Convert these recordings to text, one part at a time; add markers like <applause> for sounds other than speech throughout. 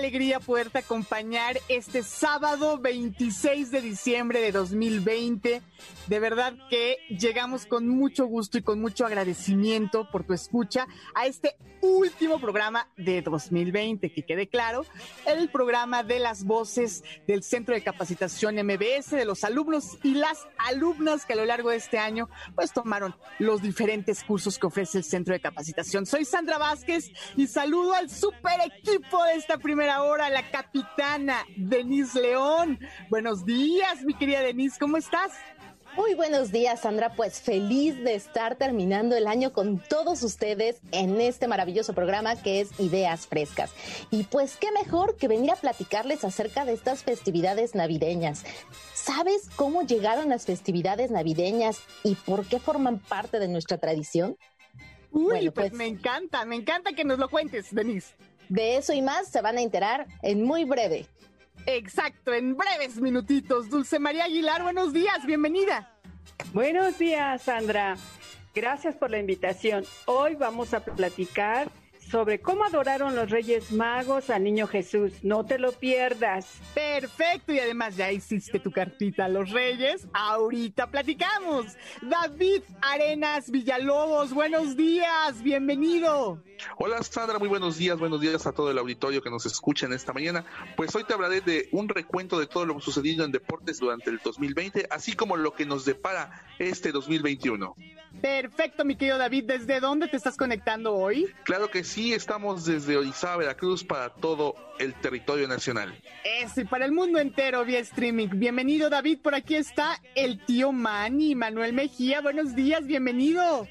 alegría poderte acompañar este sábado 26 de diciembre de 2020. De verdad que llegamos con mucho gusto y con mucho agradecimiento por tu escucha a este último programa de 2020, que quede claro, el programa de las voces del Centro de Capacitación MBS, de los alumnos y las alumnas que a lo largo de este año pues tomaron los diferentes cursos que ofrece el Centro de Capacitación. Soy Sandra Vázquez y saludo al super equipo de esta primera hora, la capitana Denise León. Buenos días, mi querida Denise, ¿cómo estás? Muy buenos días, Sandra. Pues feliz de estar terminando el año con todos ustedes en este maravilloso programa que es Ideas Frescas. Y pues qué mejor que venir a platicarles acerca de estas festividades navideñas. ¿Sabes cómo llegaron las festividades navideñas y por qué forman parte de nuestra tradición? Uy, pues, pues me encanta, me encanta que nos lo cuentes, Denise. De eso y más se van a enterar en muy breve. Exacto, en breves minutitos. Dulce María Aguilar, buenos días, bienvenida. Buenos días, Sandra. Gracias por la invitación. Hoy vamos a platicar sobre cómo adoraron los Reyes Magos al Niño Jesús. No te lo pierdas. Perfecto, y además ya hiciste tu cartita a los Reyes. Ahorita platicamos. David Arenas Villalobos, buenos días, bienvenido. Hola Sandra, muy buenos días, buenos días a todo el auditorio que nos escucha en esta mañana. Pues hoy te hablaré de un recuento de todo lo sucedido en deportes durante el 2020, así como lo que nos depara este 2021. Perfecto, mi querido David, ¿desde dónde te estás conectando hoy? Claro que sí, estamos desde Orizaba, Veracruz, para todo el territorio nacional. Eso, y para el mundo entero vía streaming. Bienvenido, David, por aquí está el tío Manny, Manuel Mejía, buenos días, bienvenido.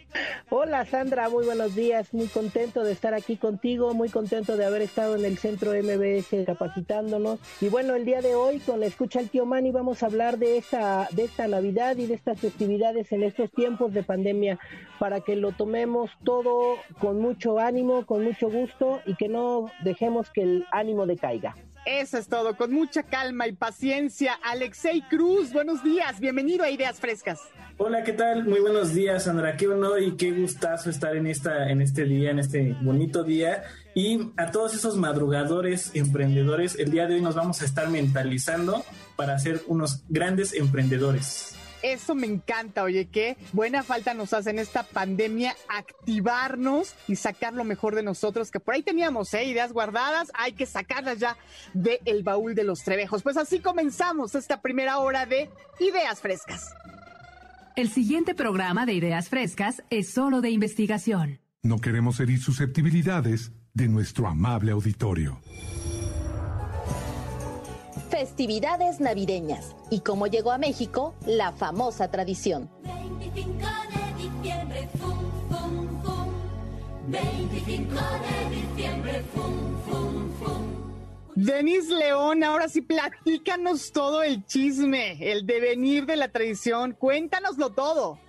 Hola, Sandra, muy buenos días, muy contento de estar aquí contigo, muy contento de haber estado en el centro MBS capacitándonos. Y bueno, el día de hoy con la escucha al tío Mani vamos a hablar de esta, de esta Navidad y de estas festividades en estos tiempos de pandemia para que lo tomemos todo con mucho ánimo, con mucho gusto y que no dejemos que el ánimo decaiga. Eso es todo, con mucha calma y paciencia. Alexei Cruz, buenos días, bienvenido a Ideas Frescas. Hola, ¿qué tal? Muy buenos días, Sandra. Qué honor y qué gustazo estar en esta, en este día, en este bonito día. Y a todos esos madrugadores, emprendedores, el día de hoy nos vamos a estar mentalizando para ser unos grandes emprendedores. Eso me encanta, oye, qué buena falta nos hace en esta pandemia activarnos y sacar lo mejor de nosotros, que por ahí teníamos ¿eh? ideas guardadas, hay que sacarlas ya del baúl de los trebejos. Pues así comenzamos esta primera hora de Ideas Frescas. El siguiente programa de Ideas Frescas es solo de investigación. No queremos herir susceptibilidades de nuestro amable auditorio. Festividades navideñas y cómo llegó a México la famosa tradición. 25 de diciembre, fum, fum, fum. 25 de diciembre, fum, fum, fum. Denis León, ahora sí platícanos todo el chisme, el devenir de la tradición, cuéntanoslo todo.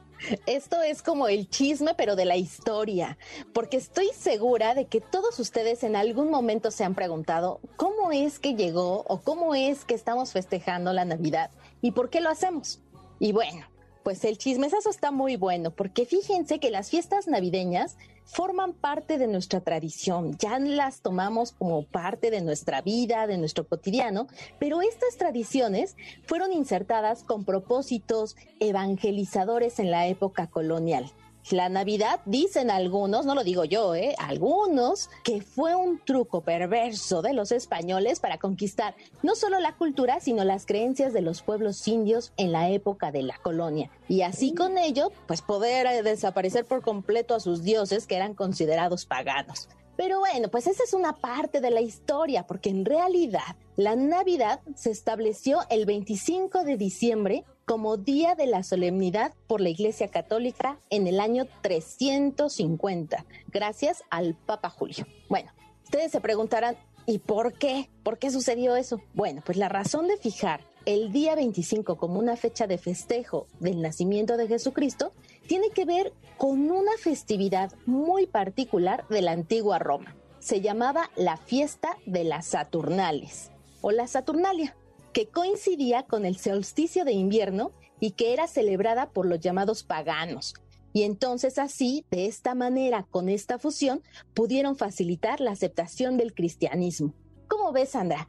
Esto es como el chisme, pero de la historia, porque estoy segura de que todos ustedes en algún momento se han preguntado cómo es que llegó o cómo es que estamos festejando la Navidad y por qué lo hacemos. Y bueno, pues el chismesazo está muy bueno, porque fíjense que las fiestas navideñas forman parte de nuestra tradición, ya las tomamos como parte de nuestra vida, de nuestro cotidiano, pero estas tradiciones fueron insertadas con propósitos evangelizadores en la época colonial. La Navidad, dicen algunos, no lo digo yo, ¿eh? algunos, que fue un truco perverso de los españoles para conquistar no solo la cultura, sino las creencias de los pueblos indios en la época de la colonia. Y así con ello, pues poder eh, desaparecer por completo a sus dioses que eran considerados paganos. Pero bueno, pues esa es una parte de la historia, porque en realidad la Navidad se estableció el 25 de diciembre como día de la solemnidad por la Iglesia Católica en el año 350, gracias al Papa Julio. Bueno, ustedes se preguntarán, ¿y por qué? ¿Por qué sucedió eso? Bueno, pues la razón de fijar el día 25 como una fecha de festejo del nacimiento de Jesucristo tiene que ver con una festividad muy particular de la antigua Roma. Se llamaba la fiesta de las Saturnales o la Saturnalia, que coincidía con el solsticio de invierno y que era celebrada por los llamados paganos. Y entonces así, de esta manera, con esta fusión, pudieron facilitar la aceptación del cristianismo. ¿Cómo ves, Sandra?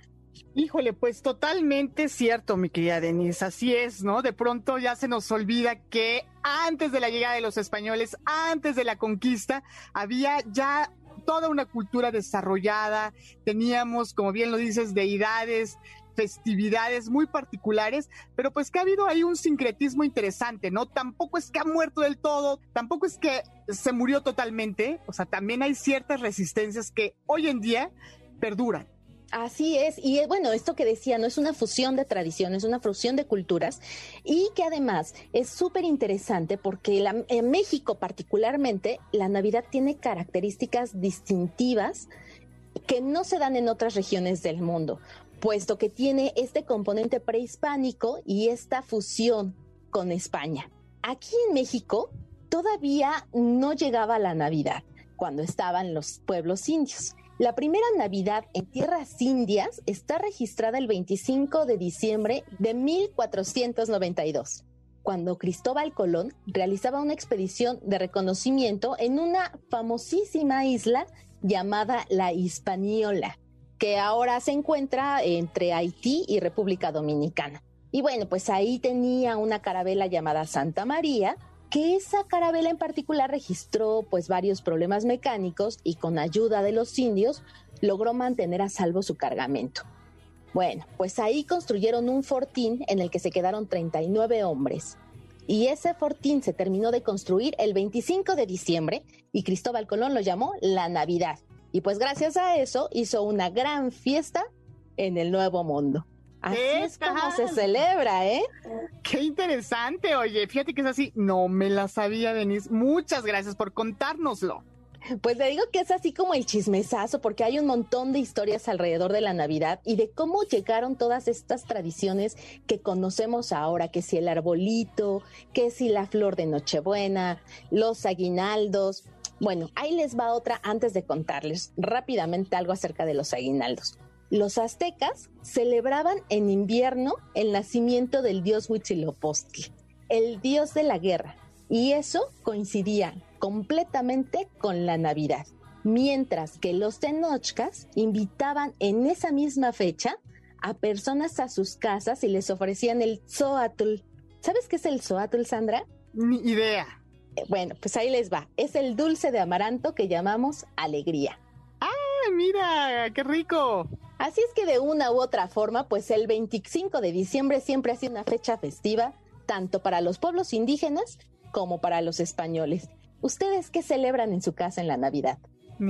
Híjole, pues totalmente cierto, mi querida Denise. Así es, ¿no? De pronto ya se nos olvida que antes de la llegada de los españoles, antes de la conquista, había ya toda una cultura desarrollada. Teníamos, como bien lo dices, deidades, festividades muy particulares, pero pues que ha habido ahí un sincretismo interesante, ¿no? Tampoco es que ha muerto del todo, tampoco es que se murió totalmente, o sea, también hay ciertas resistencias que hoy en día perduran. Así es, y bueno, esto que decía, no es una fusión de tradiciones, es una fusión de culturas y que además es súper interesante porque en México particularmente la Navidad tiene características distintivas que no se dan en otras regiones del mundo, puesto que tiene este componente prehispánico y esta fusión con España. Aquí en México todavía no llegaba la Navidad cuando estaban los pueblos indios. La primera Navidad en tierras indias está registrada el 25 de diciembre de 1492, cuando Cristóbal Colón realizaba una expedición de reconocimiento en una famosísima isla llamada la Hispaniola, que ahora se encuentra entre Haití y República Dominicana. Y bueno, pues ahí tenía una carabela llamada Santa María, que esa carabela en particular registró pues varios problemas mecánicos y con ayuda de los indios logró mantener a salvo su cargamento. Bueno, pues ahí construyeron un fortín en el que se quedaron 39 hombres. Y ese fortín se terminó de construir el 25 de diciembre y Cristóbal Colón lo llamó la Navidad. Y pues gracias a eso hizo una gran fiesta en el Nuevo Mundo. Así es como se celebra, ¿eh? Qué interesante, oye, fíjate que es así, no me la sabía, Denise. Muchas gracias por contárnoslo. Pues le digo que es así como el chismesazo, porque hay un montón de historias alrededor de la Navidad y de cómo llegaron todas estas tradiciones que conocemos ahora, que si el arbolito, que si la flor de Nochebuena, los aguinaldos. Bueno, ahí les va otra antes de contarles rápidamente algo acerca de los aguinaldos. Los aztecas celebraban en invierno el nacimiento del dios Huitzilopochtli, el dios de la guerra, y eso coincidía completamente con la Navidad. Mientras que los tenochcas invitaban en esa misma fecha a personas a sus casas y les ofrecían el zoatl. ¿Sabes qué es el zoatl, Sandra? Ni idea. Bueno, pues ahí les va. Es el dulce de amaranto que llamamos alegría. ¡Ay, mira! ¡Qué rico! Así es que de una u otra forma, pues el 25 de diciembre siempre ha sido una fecha festiva, tanto para los pueblos indígenas como para los españoles. ¿Ustedes qué celebran en su casa en la Navidad?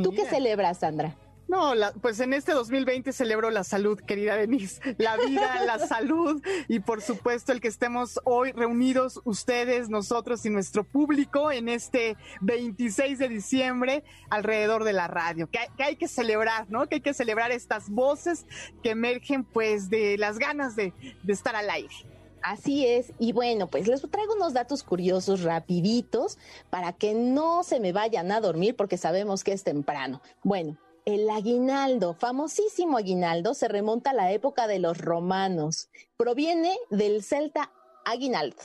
¿Tú qué celebras, Sandra? No, la- pues en este 2020 celebro la salud, querida Denise. La vida, <laughs> la salud y por supuesto el que estemos hoy reunidos ustedes, nosotros y nuestro público en este 26 de diciembre alrededor de la radio. Que hay, que hay que celebrar, ¿no? Que hay que celebrar estas voces que emergen pues de las ganas de, de estar al aire. Así es, y bueno, pues les traigo unos datos curiosos rapiditos para que no se me vayan a dormir porque sabemos que es temprano. Bueno, el aguinaldo, famosísimo aguinaldo, se remonta a la época de los romanos. Proviene del celta aguinald.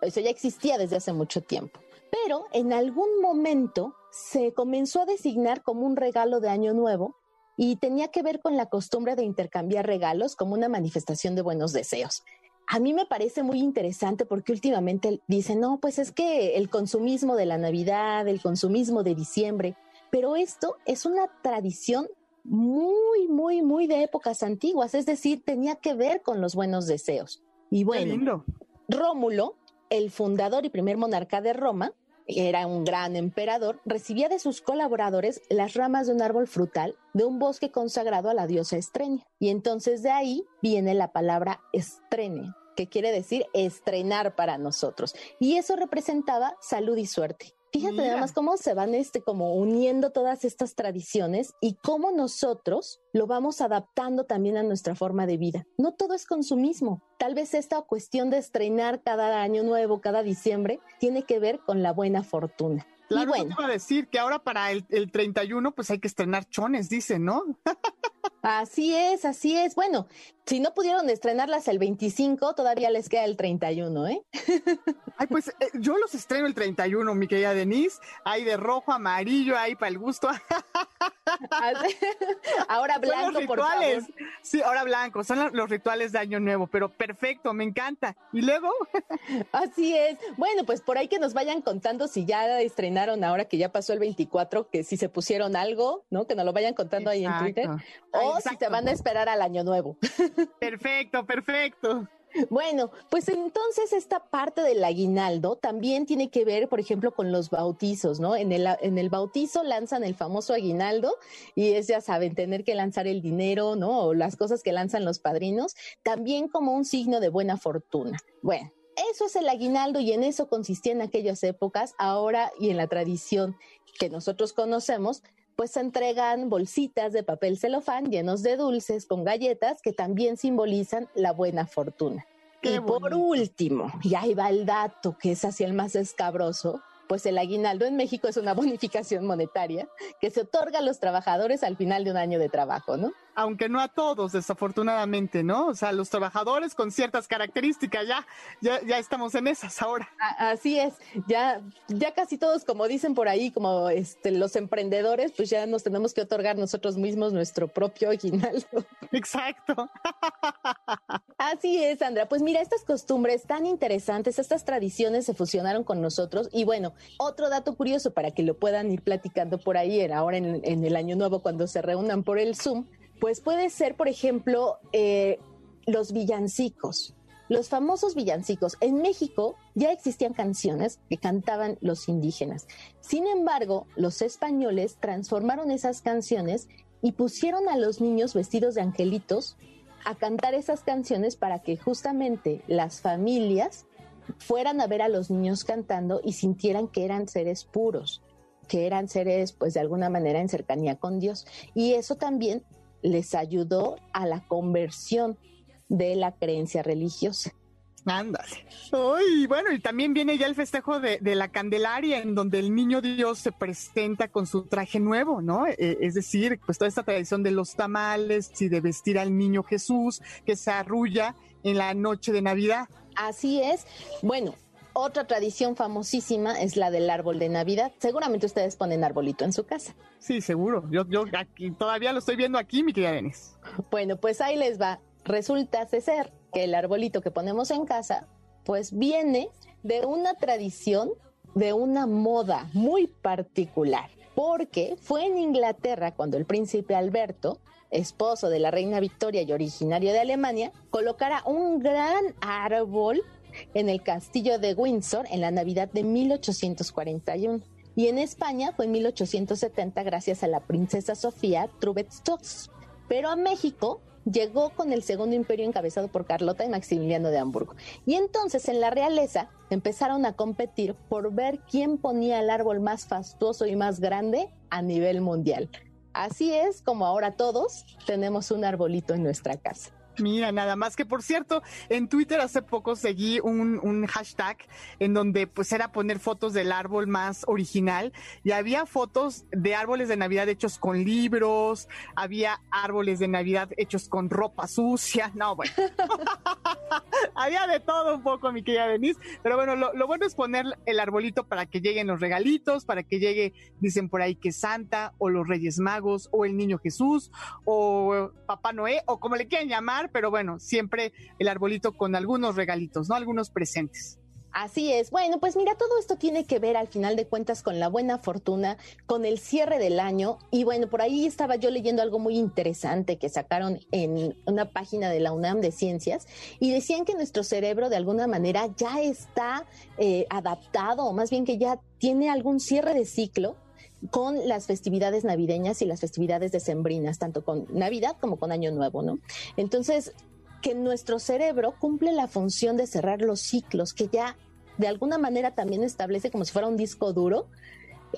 Eso ya existía desde hace mucho tiempo. Pero en algún momento se comenzó a designar como un regalo de Año Nuevo y tenía que ver con la costumbre de intercambiar regalos como una manifestación de buenos deseos. A mí me parece muy interesante porque últimamente dicen, no, pues es que el consumismo de la Navidad, el consumismo de diciembre, pero esto es una tradición muy, muy, muy de épocas antiguas, es decir, tenía que ver con los buenos deseos. Y bueno, lindo. Rómulo, el fundador y primer monarca de Roma, era un gran emperador, recibía de sus colaboradores las ramas de un árbol frutal de un bosque consagrado a la diosa Estrenia. Y entonces de ahí viene la palabra estrene, que quiere decir estrenar para nosotros. Y eso representaba salud y suerte. Fíjate Mira. nada más cómo se van este como uniendo todas estas tradiciones y cómo nosotros lo vamos adaptando también a nuestra forma de vida. No todo es consumismo. Tal vez esta cuestión de estrenar cada año nuevo, cada diciembre, tiene que ver con la buena fortuna. Claro, y bueno, te iba a decir que ahora para el, el 31 pues hay que estrenar chones, dicen, ¿no? <laughs> así es, así es. Bueno, si no pudieron estrenarlas el 25, todavía les queda el 31, ¿eh? <laughs> Ay, pues eh, yo los estreno el 31, mi querida Denise. Hay de rojo, amarillo, ahí para el gusto. <laughs> <laughs> Ahora Son blanco, por rituales. favor. Sí, ahora blanco. Son lo- los rituales de Año Nuevo, pero perfecto, me encanta. Y luego, <laughs> Así es. Bueno, pues por ahí que nos vayan contando si ya estrenaron ahora que ya pasó el 24, que si se pusieron algo, ¿no? Que nos lo vayan contando ahí en Twitter. O si se van a esperar al año nuevo. <laughs> perfecto, perfecto. Bueno, pues entonces esta parte del aguinaldo también tiene que ver, por ejemplo, con los bautizos, ¿no? En el, en el bautizo lanzan el famoso aguinaldo y es, ya saben, tener que lanzar el dinero, ¿no? O las cosas que lanzan los padrinos, también como un signo de buena fortuna. Bueno. Eso es el aguinaldo y en eso consistía en aquellas épocas. Ahora y en la tradición que nosotros conocemos, pues se entregan bolsitas de papel celofán llenos de dulces con galletas que también simbolizan la buena fortuna. Qué y por último, y ahí va el dato que es así el más escabroso, pues el aguinaldo en México es una <laughs> bonificación monetaria que se otorga a los trabajadores al final de un año de trabajo, ¿no? Aunque no a todos, desafortunadamente, ¿no? O sea, los trabajadores con ciertas características, ya, ya, ya estamos en esas ahora. Así es, ya, ya casi todos, como dicen por ahí, como este, los emprendedores, pues ya nos tenemos que otorgar nosotros mismos nuestro propio aguinaldo. <laughs> Exacto. Así es, Sandra. Pues mira, estas costumbres tan interesantes, estas tradiciones se fusionaron con nosotros. Y bueno, otro dato curioso para que lo puedan ir platicando por ahí, en- ahora en, en el año nuevo, cuando se reúnan por el Zoom, pues puede ser, por ejemplo, eh, los villancicos. Los famosos villancicos. En México ya existían canciones que cantaban los indígenas. Sin embargo, los españoles transformaron esas canciones y pusieron a los niños vestidos de angelitos a cantar esas canciones para que justamente las familias fueran a ver a los niños cantando y sintieran que eran seres puros, que eran seres pues de alguna manera en cercanía con Dios. Y eso también les ayudó a la conversión de la creencia religiosa. Ándale. Uy, bueno, y también viene ya el festejo de, de la Candelaria, en donde el niño Dios se presenta con su traje nuevo, ¿no? Eh, es decir, pues toda esta tradición de los tamales y de vestir al niño Jesús que se arrulla en la noche de Navidad. Así es. Bueno, otra tradición famosísima es la del árbol de Navidad. Seguramente ustedes ponen arbolito en su casa. Sí, seguro. Yo, yo aquí, todavía lo estoy viendo aquí, mi querida. Bueno, pues ahí les va. Resulta ser que el arbolito que ponemos en casa, pues viene de una tradición, de una moda muy particular, porque fue en Inglaterra cuando el príncipe Alberto, esposo de la reina Victoria y originario de Alemania, colocara un gran árbol en el castillo de Windsor en la Navidad de 1841. Y en España fue en 1870 gracias a la princesa Sofía Trubetskoy. Pero a México llegó con el segundo imperio encabezado por Carlota y Maximiliano de Hamburgo. Y entonces en la realeza empezaron a competir por ver quién ponía el árbol más fastuoso y más grande a nivel mundial. Así es como ahora todos tenemos un arbolito en nuestra casa. Mira, nada más que por cierto, en Twitter hace poco seguí un, un hashtag en donde pues era poner fotos del árbol más original y había fotos de árboles de Navidad hechos con libros, había árboles de Navidad hechos con ropa sucia, no, bueno, <laughs> había de todo un poco, mi querida Denise, pero bueno, lo, lo bueno es poner el arbolito para que lleguen los regalitos, para que llegue, dicen por ahí que Santa o los Reyes Magos o el Niño Jesús o Papá Noé o como le quieran llamar pero bueno, siempre el arbolito con algunos regalitos, ¿no? Algunos presentes. Así es. Bueno, pues mira, todo esto tiene que ver al final de cuentas con la buena fortuna, con el cierre del año. Y bueno, por ahí estaba yo leyendo algo muy interesante que sacaron en una página de la UNAM de Ciencias y decían que nuestro cerebro de alguna manera ya está eh, adaptado, o más bien que ya tiene algún cierre de ciclo con las festividades navideñas y las festividades decembrinas, tanto con Navidad como con Año Nuevo, ¿no? Entonces, que nuestro cerebro cumple la función de cerrar los ciclos, que ya de alguna manera también establece como si fuera un disco duro,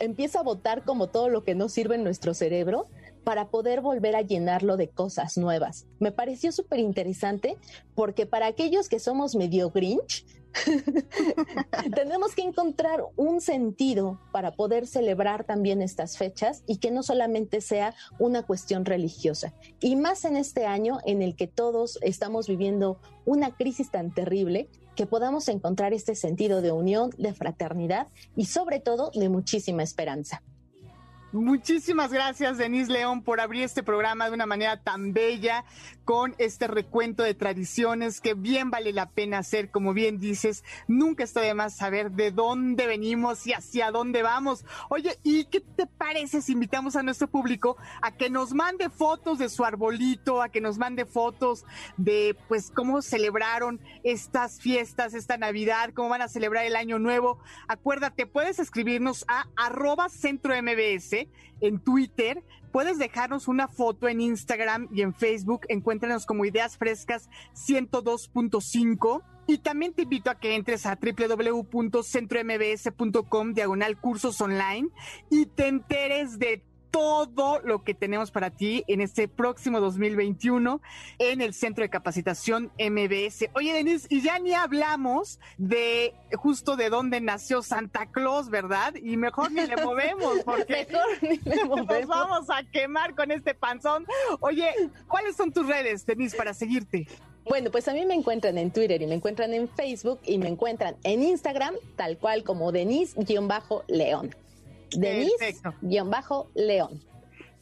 empieza a botar como todo lo que no sirve en nuestro cerebro para poder volver a llenarlo de cosas nuevas. Me pareció súper interesante porque para aquellos que somos medio grinch, <laughs> tenemos que encontrar un sentido para poder celebrar también estas fechas y que no solamente sea una cuestión religiosa. Y más en este año en el que todos estamos viviendo una crisis tan terrible, que podamos encontrar este sentido de unión, de fraternidad y sobre todo de muchísima esperanza. Muchísimas gracias, Denise León, por abrir este programa de una manera tan bella, con este recuento de tradiciones que bien vale la pena hacer, como bien dices. Nunca está de más saber de dónde venimos y hacia dónde vamos. Oye, ¿y qué te parece si invitamos a nuestro público a que nos mande fotos de su arbolito, a que nos mande fotos de, pues, cómo celebraron estas fiestas, esta Navidad, cómo van a celebrar el Año Nuevo? Acuérdate, puedes escribirnos a arroba centro MBS en Twitter. Puedes dejarnos una foto en Instagram y en Facebook. Encuéntranos como Ideas Frescas 102.5. Y también te invito a que entres a www.centrombs.com diagonal cursos online y te enteres de todo lo que tenemos para ti en este próximo 2021 en el Centro de Capacitación MBS. Oye, Denise, y ya ni hablamos de justo de dónde nació Santa Claus, ¿verdad? Y mejor ni le <laughs> movemos, porque Mejor ni le <laughs> nos vamos a quemar con este panzón. Oye, ¿cuáles son tus redes, Denise, para seguirte? Bueno, pues a mí me encuentran en Twitter y me encuentran en Facebook y me encuentran en Instagram, tal cual como Denise-León. Denise-León.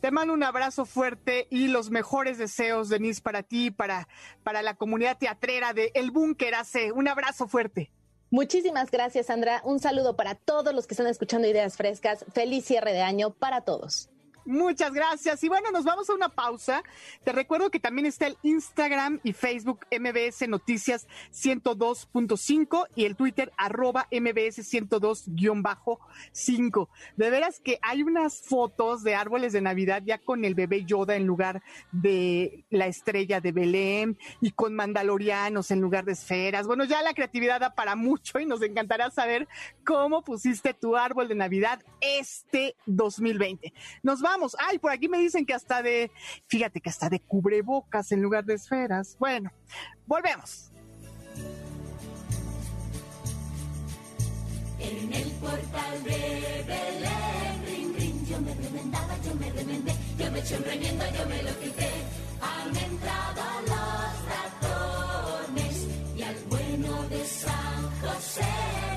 Te mando un abrazo fuerte y los mejores deseos, Denise, para ti, para, para la comunidad teatrera de El Búnker AC. Un abrazo fuerte. Muchísimas gracias, Sandra. Un saludo para todos los que están escuchando Ideas Frescas. Feliz cierre de año para todos. Muchas gracias. Y bueno, nos vamos a una pausa. Te recuerdo que también está el Instagram y Facebook MBS Noticias 102.5 y el Twitter arroba MBS 102-5. De veras que hay unas fotos de árboles de Navidad ya con el bebé Yoda en lugar de la estrella de Belén y con mandalorianos en lugar de esferas. Bueno, ya la creatividad da para mucho y nos encantará saber cómo pusiste tu árbol de Navidad este 2020. Nos vamos. Ay, por aquí me dicen que hasta de, fíjate que hasta de cubrebocas en lugar de esferas. Bueno, volvemos. En el portal de Belén, rin, rin, yo me remendaba, yo me remendé, yo me eché un remiendo, yo me lo quité. Han entrado los ratones y al bueno de San José,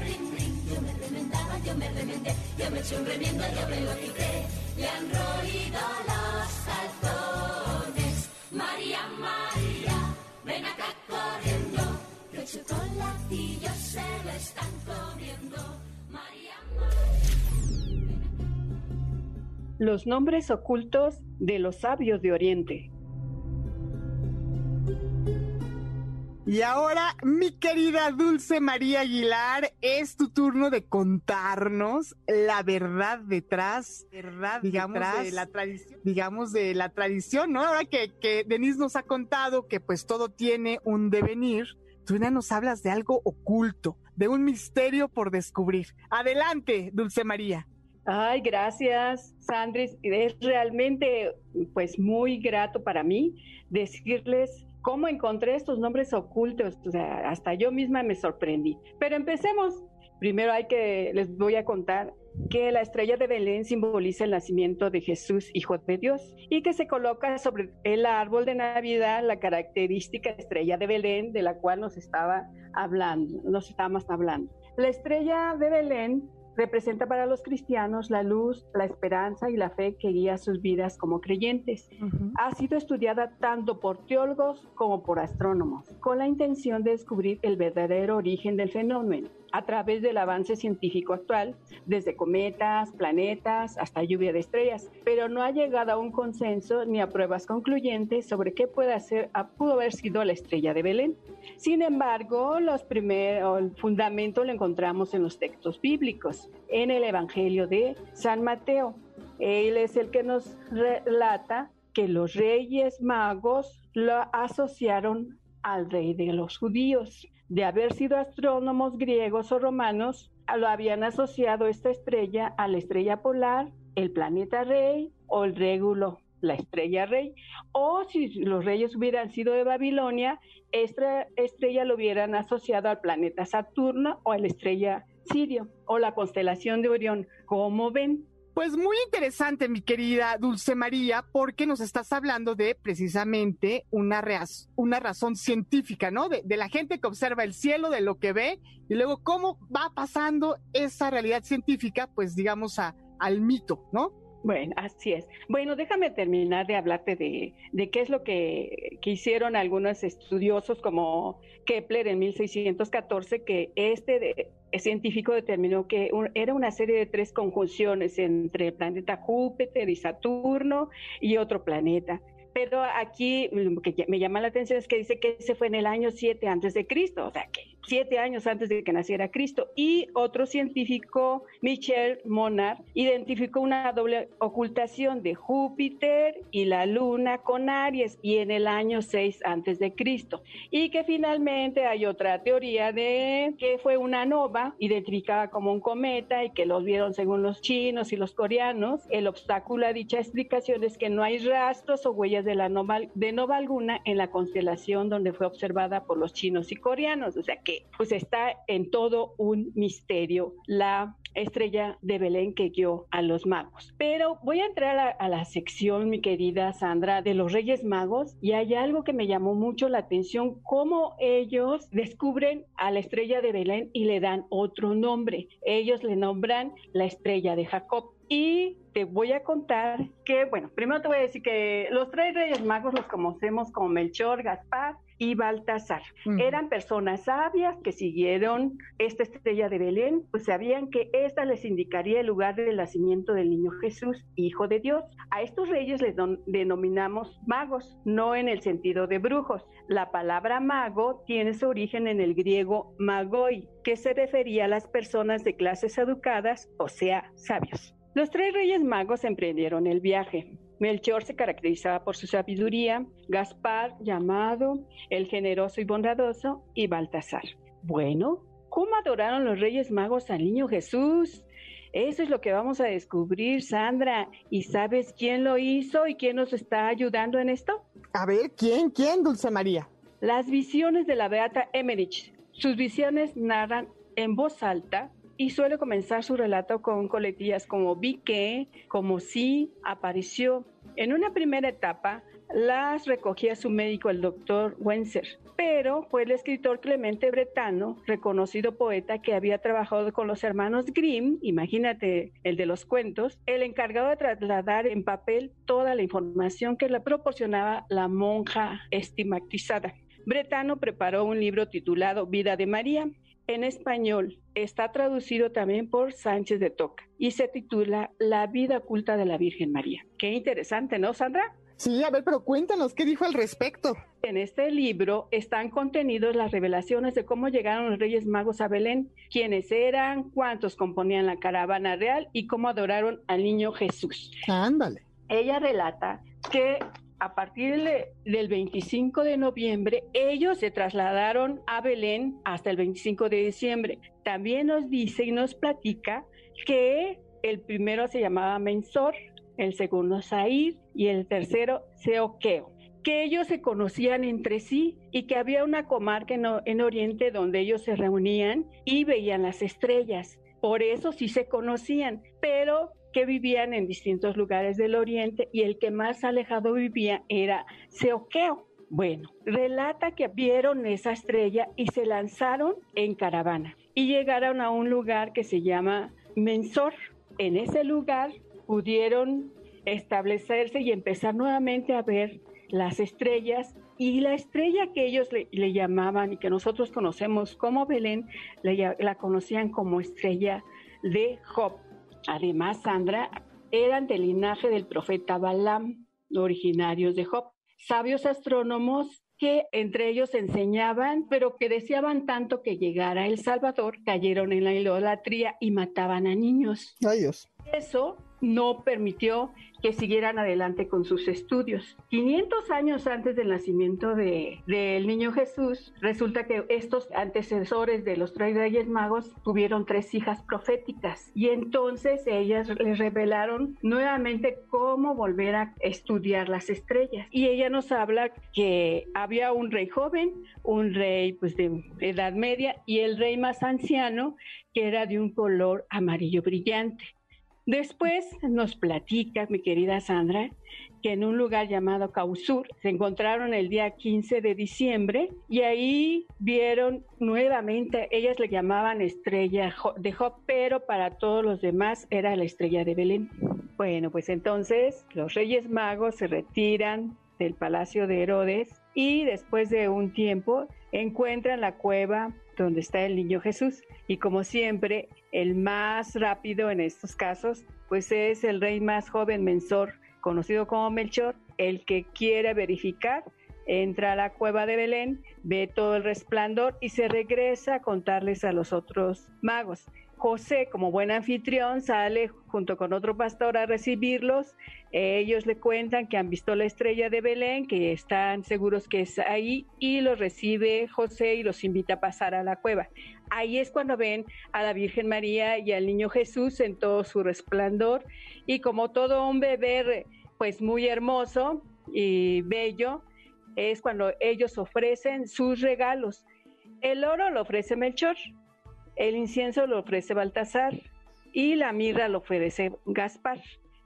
rin, rin, yo me remendaba, yo me remendé, yo me eché un remiendo, yo me lo quité. Le han roído los calzones. María, María, ven acá corriendo, que el chocolatillo se lo están comiendo. María, Los nombres ocultos de los sabios de Oriente. Y ahora, mi querida Dulce María Aguilar, es tu turno de contarnos la verdad detrás, verdad, digamos, de la tradición, digamos, de la tradición, ¿no? Ahora que, que Denise nos ha contado que pues todo tiene un devenir, tú ya nos hablas de algo oculto, de un misterio por descubrir. Adelante, Dulce María. Ay, gracias, Sandris. Es realmente, pues, muy grato para mí decirles cómo encontré estos nombres ocultos. O sea, hasta yo misma me sorprendí. Pero empecemos. Primero hay que, les voy a contar que la estrella de Belén simboliza el nacimiento de Jesús, Hijo de Dios, y que se coloca sobre el árbol de Navidad la característica estrella de Belén de la cual nos estaba hablando, nos estábamos hablando. La estrella de Belén representa para los cristianos la luz, la esperanza y la fe que guía sus vidas como creyentes. Ha sido estudiada tanto por teólogos como por astrónomos, con la intención de descubrir el verdadero origen del fenómeno. A través del avance científico actual, desde cometas, planetas, hasta lluvia de estrellas, pero no ha llegado a un consenso ni a pruebas concluyentes sobre qué puede ser, pudo haber sido la estrella de Belén. Sin embargo, los primeros, el fundamento lo encontramos en los textos bíblicos, en el Evangelio de San Mateo. Él es el que nos relata que los reyes magos lo asociaron al rey de los judíos. De haber sido astrónomos griegos o romanos, lo habían asociado esta estrella a la estrella polar, el planeta rey o el régulo, la estrella rey. O si los reyes hubieran sido de Babilonia, esta estrella lo hubieran asociado al planeta Saturno o a la estrella Sirio o la constelación de Orión. ¿Cómo ven? Pues muy interesante, mi querida Dulce María, porque nos estás hablando de precisamente una, una razón científica, ¿no? De, de, la gente que observa el cielo, de lo que ve, y luego cómo va pasando esa realidad científica, pues digamos, a, al mito, ¿no? Bueno, así es. Bueno, déjame terminar de hablarte de, de qué es lo que, que, hicieron algunos estudiosos como Kepler en 1614, que este de, científico determinó que un, era una serie de tres conjunciones entre el planeta Júpiter y Saturno y otro planeta. Pero aquí lo que me llama la atención es que dice que se fue en el año 7 antes de Cristo, o sea que siete años antes de que naciera Cristo. Y otro científico, Michel Monard, identificó una doble ocultación de Júpiter y la Luna con Aries y en el año 6 antes de Cristo. Y que finalmente hay otra teoría de que fue una nova identificada como un cometa y que los vieron según los chinos y los coreanos. El obstáculo a dicha explicación es que no hay rastros o huellas de la nova, de nova alguna en la constelación donde fue observada por los chinos y coreanos. O sea que pues está en todo un misterio la estrella de Belén que guió a los magos. Pero voy a entrar a, a, la sección, mi querida Sandra, de los Reyes Magos y hay algo que me llamó mucho la atención, cómo ellos descubren a la estrella de Belén y le dan otro nombre. Ellos le nombran la estrella de Jacob. Y te voy a contar que, bueno, primero te voy a decir que los tres Reyes Magos los conocemos como Melchor, Gaspar y Baltasar. Uh -huh. Eran personas sabias que siguieron esta estrella de Belén, pues sabían que esta les indicaría el lugar del nacimiento del niño Jesús, hijo de Dios. A estos reyes les denominamos magos, no en el sentido de brujos. La palabra mago tiene su origen en el griego magoi, que se refería a las personas de clases educadas, o sea, sabios. Los tres reyes magos emprendieron el viaje. Melchor se caracterizaba por su sabiduría, Gaspar, llamado el generoso y bondadoso, y Baltasar. Bueno, ¿cómo adoraron los reyes magos al niño Jesús? Eso es lo que vamos a descubrir, Sandra. ¿Y sabes quién lo hizo y quién nos está ayudando en esto? A ver, ¿quién? ¿Quién, Dulce María? Las visiones de la Beata Emmerich. Sus visiones narran en voz alta y suele comenzar su relato con coletillas como vi que, como sí, apareció. En una primera etapa las recogía su médico, el doctor Wenzer, pero fue el escritor Clemente Bretano, reconocido poeta que había trabajado con los hermanos Grimm, imagínate el de los cuentos, el encargado de trasladar en papel toda la información que le proporcionaba la monja estigmatizada. Bretano preparó un libro titulado Vida de María, en español está traducido también por Sánchez de Toca y se titula La vida oculta de la Virgen María. Qué interesante, ¿no, Sandra? Sí, a ver, pero cuéntanos, ¿qué dijo al respecto? En este libro están contenidos las revelaciones de cómo llegaron los Reyes Magos a Belén, quiénes eran, cuántos componían la caravana real y cómo adoraron al niño Jesús. Ándale. Ella relata que a partir del 25 de noviembre, ellos se trasladaron a Belén hasta el 25 de diciembre. También nos dice y nos platica que el primero se llamaba Mensor, el segundo Sair y el tercero Seoqueo que ellos se conocían entre sí y que había una comarca en, en Oriente donde ellos se reunían y veían las estrellas. Por eso sí se conocían, pero que vivían en distintos lugares del oriente y el que más alejado vivía era Seoqueo. Bueno, relata que vieron esa estrella y se lanzaron en caravana y llegaron a un lugar que se llama Mensor. En ese lugar pudieron establecerse y empezar nuevamente a ver las estrellas Y la estrella que ellos le, llamaban y que nosotros conocemos como Belén, la conocían como estrella de Job. Además, Sandra, eran del linaje del profeta Balaam, originarios de Job. Sabios astrónomos que entre ellos enseñaban, pero que deseaban tanto que llegara el Salvador, cayeron en la idolatría y mataban a niños. Ay, Dios. Eso no permitió que siguieran adelante con sus estudios. 500 años antes del nacimiento de, del niño Jesús, resulta que estos antecesores de los tres reyes magos tuvieron tres hijas proféticas y entonces ellas les revelaron nuevamente cómo volver a estudiar las estrellas. Y ella nos habla que había un rey joven, un rey pues de edad media y el rey más anciano que era de un color amarillo brillante. Después nos platica mi querida Sandra que en un lugar llamado Causur se encontraron el día 15 de diciembre y ahí vieron nuevamente, ellas le llamaban estrella de Job, pero para todos los demás era la estrella de Belén. Bueno, pues entonces los Reyes Magos se retiran del palacio de Herodes y después de un tiempo encuentran la cueva donde está el niño Jesús. Y como siempre, el más rápido en estos casos, pues es el rey más joven mensor, conocido como Melchor, el que quiere verificar, entra a la cueva de Belén, ve todo el resplandor y se regresa a contarles a los otros magos. José, como buen anfitrión, sale junto con otro pastor a recibirlos. Ellos le cuentan que han visto la estrella de Belén, que están seguros que es ahí, y los recibe José y los invita a pasar a la cueva. Ahí es cuando ven a la Virgen María y al niño Jesús en todo su resplandor. Y como todo un bebé, pues muy hermoso y bello, es cuando ellos ofrecen sus regalos. El oro lo ofrece Melchor, el incienso lo ofrece Baltasar y la mirra lo ofrece Gaspar.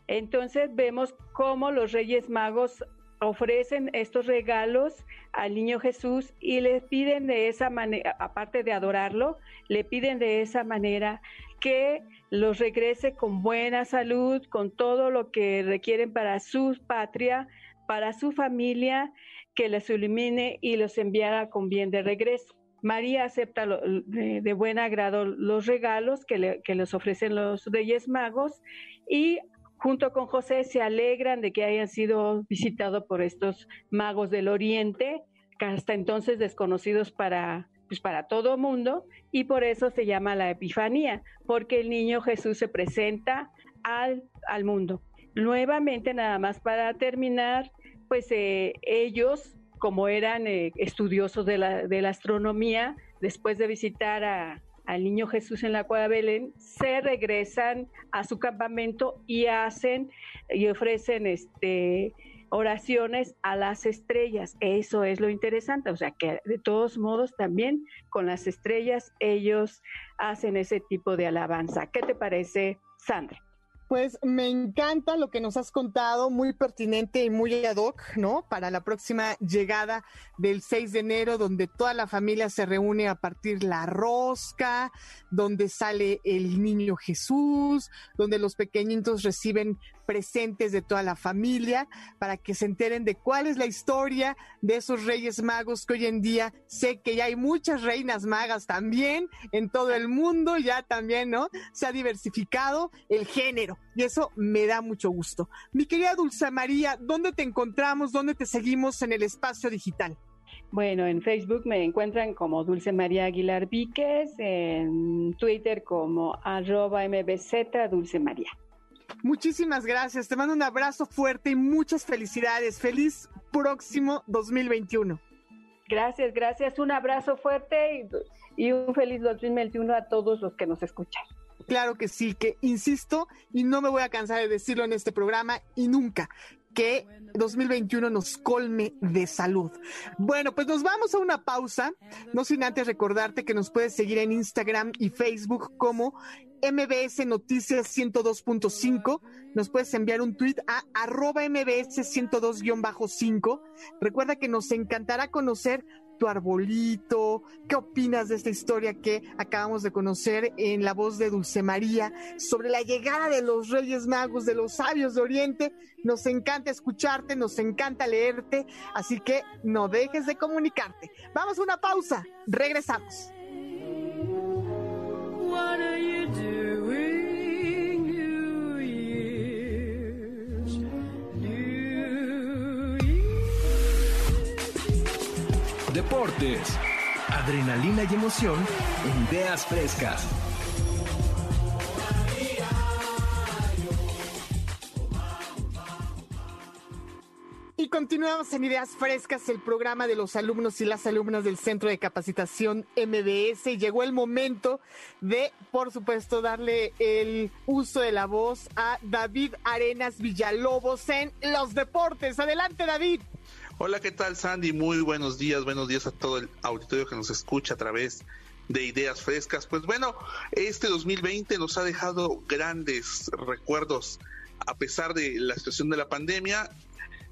Entonces vemos cómo los Reyes Magos ofrecen estos regalos al niño Jesús y le piden de esa manera, aparte de adorarlo, le piden de esa manera que los regrese con buena salud, con todo lo que requieren para su patria, para su familia, que les ilumine y los enviara con bien de regreso. María acepta de, buen agrado los regalos que les ofrecen los Reyes Magos y junto con José se alegran de que hayan sido visitados por estos magos del Oriente, que hasta entonces desconocidos para, pues para todo mundo, y por eso se llama la Epifanía, porque el niño Jesús se presenta al, al mundo. Nuevamente, nada más para terminar, pues eh, ellos como eran eh, estudiosos de la, de la, astronomía, después de visitar a, al niño Jesús en la cueva Belén, se regresan a su campamento y hacen y ofrecen este oraciones a las estrellas. Eso es lo interesante, o sea que de todos modos también con las estrellas ellos hacen ese tipo de alabanza. ¿Qué te parece, Sandra? Pues me encanta lo que nos has contado, muy pertinente y muy ad hoc, ¿no? Para la próxima llegada del 6 de enero, donde toda la familia se reúne a partir la rosca, donde sale el niño Jesús, donde los pequeñitos reciben presentes de toda la familia para que se enteren de cuál es la historia de esos reyes magos que hoy en día sé que ya hay muchas reinas magas también en todo el mundo, ya también, ¿no? Se ha diversificado el género y eso me da mucho gusto. Mi querida Dulce María, ¿dónde te encontramos? ¿Dónde te seguimos en el espacio digital? Bueno, en Facebook me encuentran como Dulce María Aguilar Víquez, en Twitter como arroba mbz Dulce María. Muchísimas gracias. Te mando un abrazo fuerte y muchas felicidades. Feliz próximo 2021. Gracias, gracias. Un abrazo fuerte y, y, un feliz 2021 a todos los que nos escuchan. Claro que sí, que insisto y no me voy a cansar de decirlo en este programa y nunca que 2021 nos colme de salud. Bueno, pues nos vamos a una pausa, no sin antes recordarte que nos puedes seguir en Instagram y Facebook como MBS Noticias 102.5. Nos puedes enviar un tweet a arroba MBS 102-5. Recuerda que nos encantará conocer tu arbolito? ¿Qué opinas de esta historia que acabamos de conocer en la voz de Dulce María sobre la llegada de los Reyes Magos, de los sabios de Oriente? Nos encanta escucharte, nos encanta leerte, así que no dejes de comunicarte. Vamos a una pausa, regresamos. Deportes, adrenalina y emoción ideas frescas. Y continuamos en Ideas Frescas, el programa de los alumnos y las alumnas del Centro de Capacitación MBS. Y llegó el momento de, por supuesto, darle el uso de la voz a David Arenas Villalobos en los deportes. Adelante, David. Hola, ¿qué tal Sandy? Muy buenos días, buenos días a todo el auditorio que nos escucha a través de ideas frescas. Pues bueno, este 2020 nos ha dejado grandes recuerdos. A pesar de la situación de la pandemia,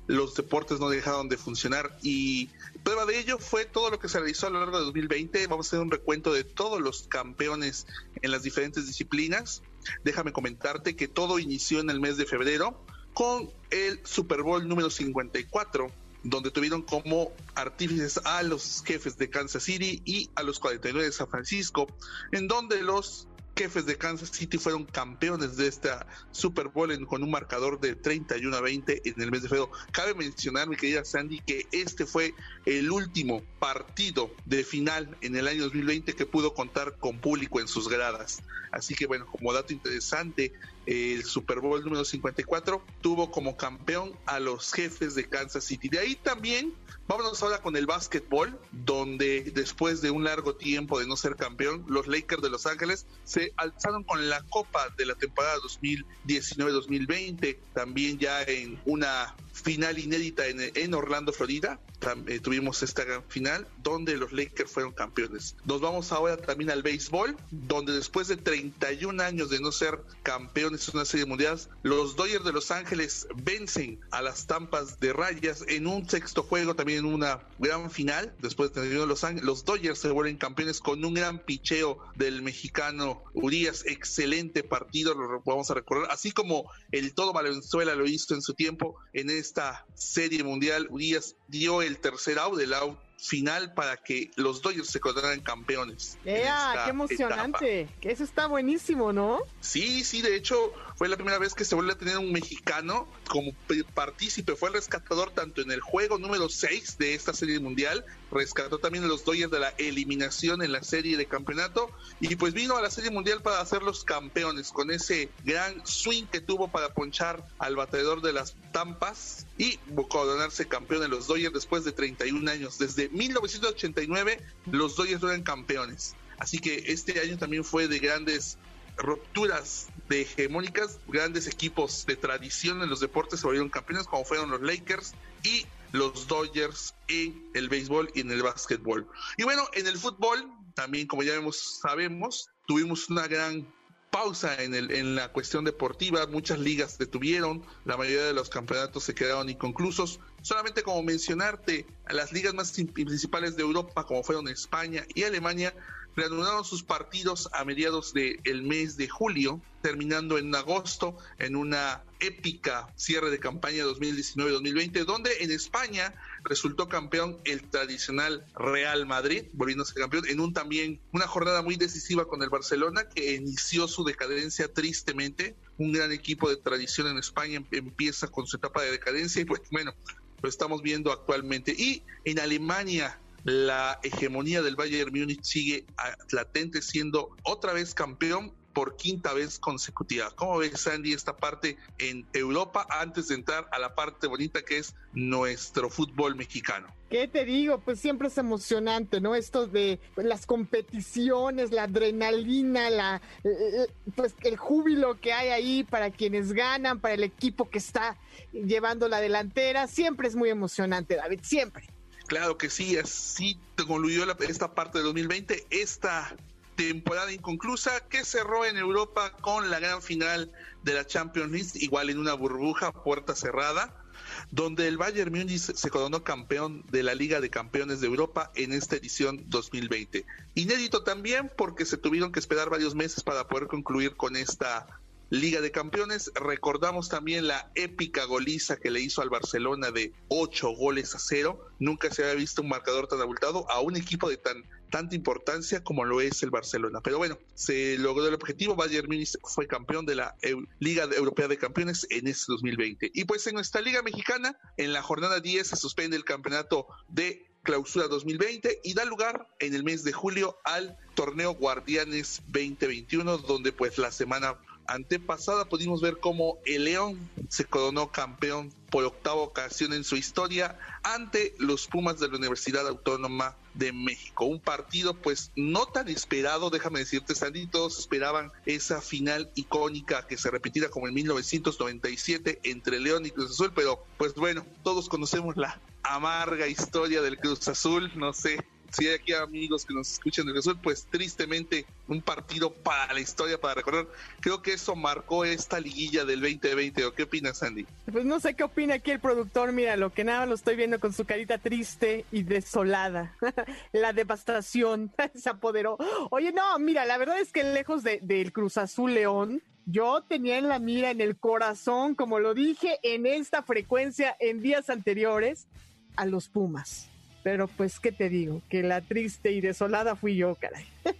los deportes no dejaron de funcionar y prueba de ello fue todo lo que se realizó a lo largo de 2020. Vamos a hacer un recuento de todos los campeones en las diferentes disciplinas. Déjame comentarte que todo inició en el mes de febrero con el Super Bowl número 54 donde tuvieron como artífices a los jefes de Kansas City y a los 49 de San Francisco, en donde los jefes de Kansas City fueron campeones de esta Super Bowl en- con un marcador de 31 a 20 en el mes de febrero. Cabe mencionar, mi querida Sandy, que este fue el último partido de final en el año 2020 que pudo contar con público en sus gradas. Así que bueno, como dato interesante, el Super Bowl número 54 tuvo como campeón a los jefes de Kansas City. De ahí también, vámonos ahora con el básquetbol, donde después de un largo tiempo de no ser campeón, los Lakers de Los Ángeles se alzaron con la copa de la temporada 2019-2020, también ya en una final inédita en, en Orlando, Florida. Tam- eh, tuvimos esta gran final donde los Lakers fueron campeones. Nos vamos ahora también al béisbol, donde después de 31 años de no ser campeones en una serie mundial, los Dodgers de Los Ángeles vencen a las Tampas de Rayas en un sexto juego, también en una gran final. Después de 31 Los los Dodgers se vuelven campeones con un gran picheo del mexicano Urias. Excelente partido, lo vamos a recordar. Así como el todo Valenzuela lo hizo en su tiempo en esta serie mundial, Urias dio el tercer out, el out final para que los Dodgers se coronaran campeones. ¡Ea! ¡Qué emocionante! Eso está buenísimo, ¿no? Sí, sí, de hecho fue la primera vez que se vuelve a tener un mexicano como partícipe, fue el rescatador tanto en el juego número 6 de esta serie mundial, rescató también a los Dodgers de la eliminación en la serie de campeonato y pues vino a la serie mundial para hacerlos campeones con ese gran swing que tuvo para ponchar al bateador de las Tampas y coronarse campeón de los Dodgers después de 31 años. Desde 1989 los Dodgers eran campeones. Así que este año también fue de grandes rupturas de hegemónicas, grandes equipos de tradición en los deportes se volvieron campeones como fueron los Lakers y los Dodgers en el béisbol y en el básquetbol. Y bueno, en el fútbol también como ya sabemos, tuvimos una gran pausa en, el, en la cuestión deportiva, muchas ligas detuvieron, la mayoría de los campeonatos se quedaron inconclusos. Solamente como mencionarte, las ligas más in- principales de Europa, como fueron España y Alemania, reanudaron sus partidos a mediados del mes de julio, terminando en agosto en una épica cierre de campaña 2019-2020, donde en España resultó campeón el tradicional Real Madrid, volviéndose campeón en un también una jornada muy decisiva con el Barcelona que inició su decadencia tristemente. Un gran equipo de tradición en España em- empieza con su etapa de decadencia y pues bueno, lo estamos viendo actualmente. Y en Alemania la hegemonía del Bayern Múnich sigue ah, latente siendo otra vez campeón por quinta vez consecutiva. ¿Cómo ves, Sandy, esta parte en Europa antes de entrar a la parte bonita que es nuestro fútbol mexicano? ¿Qué te digo? Pues siempre es emocionante, ¿no? Esto de las competiciones, la adrenalina, la, eh, pues el júbilo que hay ahí para quienes ganan, para el equipo que está llevando la delantera, siempre es muy emocionante, David, siempre. Claro que sí, así concluyó esta parte de 2020, esta temporada inconclusa que cerró en Europa con la gran final de la Champions League, igual en una burbuja, puerta cerrada. donde el Bayern Múnich se coronó campeón de la Liga de Campeones de Europa en esta edición 2020. Inédito también porque se tuvieron que esperar varios meses para poder concluir con esta Liga de Campeones. Recordamos también la épica goliza que le hizo al Barcelona de ocho goles a cero. Nunca se había visto un marcador tan abultado a un equipo de tan tanta importancia como lo es el Barcelona. Pero bueno, se logró el objetivo. Bayern Múnich fue campeón de la Liga Europea de Campeones en este 2020. Y pues en nuestra Liga Mexicana, en la jornada 10 se suspende el campeonato de clausura 2020 y da lugar en el mes de julio al torneo Guardianes 2021, donde pues la semana antepasada pudimos ver cómo el León se coronó campeón por octava ocasión en su historia ante los Pumas de la Universidad Autónoma de México. Un partido pues no tan esperado, déjame decirte Sandy, todos esperaban esa final icónica que se repetiera como en 1997 entre León y Cruz Azul, pero pues bueno, todos conocemos la amarga historia del Cruz Azul, no sé, si hay aquí amigos que nos escuchan de Azul, pues tristemente un partido para la historia, para recordar. Creo que eso marcó esta liguilla del 2020. ¿O qué opinas, Sandy? Pues no sé qué opina aquí el productor. Mira, lo que nada lo estoy viendo con su carita triste y desolada. <laughs> la devastación <laughs> se apoderó. Oye, no, mira, la verdad es que lejos de, del Cruz Azul León, yo tenía en la mira, en el corazón, como lo dije en esta frecuencia en días anteriores, a los Pumas. Pero pues, ¿qué te digo? Que la triste y desolada fui yo, caray. <laughs>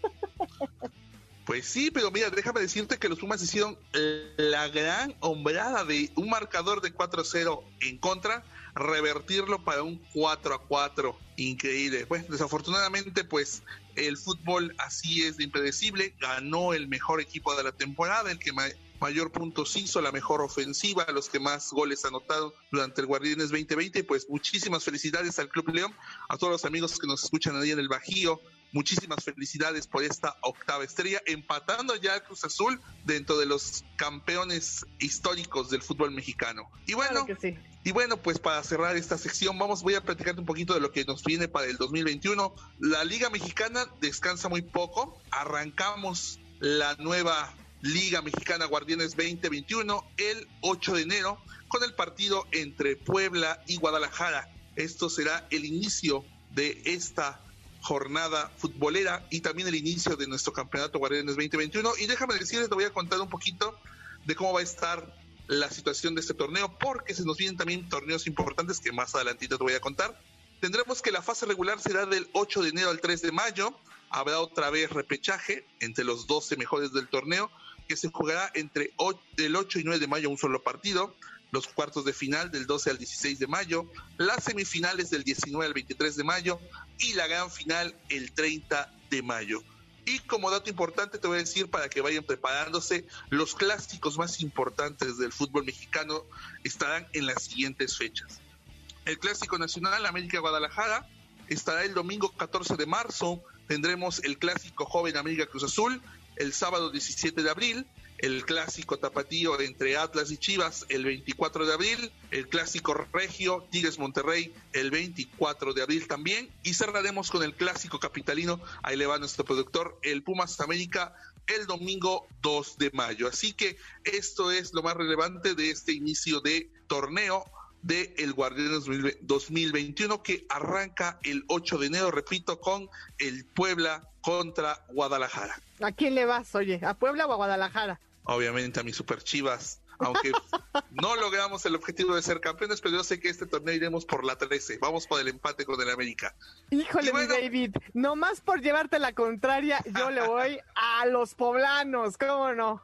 Pues sí, pero mira, déjame decirte que los Pumas hicieron la gran hombrada de un marcador de 4-0 en contra, revertirlo para un 4-4 increíble. Pues desafortunadamente, pues el fútbol así es de impredecible. Ganó el mejor equipo de la temporada, el que mayor puntos hizo, la mejor ofensiva, los que más goles anotaron durante el Guardianes 2020. Pues muchísimas felicidades al Club León, a todos los amigos que nos escuchan ahí en el Bajío. Muchísimas felicidades por esta octava estrella, empatando ya a Cruz Azul dentro de los campeones históricos del fútbol mexicano. Y bueno, Claro que sí. y bueno, pues para cerrar esta sección, vamos, voy a platicarte un poquito de lo que nos viene para el 2021. La Liga Mexicana descansa muy poco. Arrancamos la nueva Liga Mexicana Guardianes 2021 el 8 de enero con el partido entre Puebla y Guadalajara. Esto será el inicio de esta jornada futbolera y también el inicio de nuestro campeonato Guardianes 2021. Y déjame decirles, te voy a contar un poquito de cómo va a estar la situación de este torneo, porque se nos vienen también torneos importantes que más adelantito te voy a contar. Tendremos que la fase regular será del 8 de enero al 3 de mayo. Habrá otra vez repechaje entre los 12 mejores del torneo, que se jugará entre o- el 8 y 9 de mayo un solo partido. Los cuartos de final del 12 al 16 de mayo, las semifinales del 19 al 23 de mayo y la gran final el 30 de mayo. Y como dato importante te voy a decir para que vayan preparándose, los clásicos más importantes del fútbol mexicano estarán en las siguientes fechas. El Clásico Nacional América Guadalajara estará el domingo 14 de marzo. Tendremos el Clásico Joven América Cruz Azul el sábado 17 de abril. El clásico tapatío entre Atlas y Chivas el 24 de abril. El clásico regio Tigres Monterrey el 24 de abril también. Y cerraremos con el clásico capitalino. Ahí le va nuestro productor, el Pumas América el domingo 2 de mayo. Así que esto es lo más relevante de este inicio de torneo de el Guardianes 2021 que arranca el 8 de enero, repito, con el Puebla contra Guadalajara. ¿A quién le vas, oye? ¿A Puebla o a Guadalajara? Obviamente a mis super chivas, aunque <laughs> no logramos el objetivo de ser campeones, pero yo sé que este torneo iremos por la 13. Vamos por el empate con el América. Híjole, bueno- mi David, nomás por llevarte la contraria, yo le <laughs> voy a los poblanos, ¿cómo no?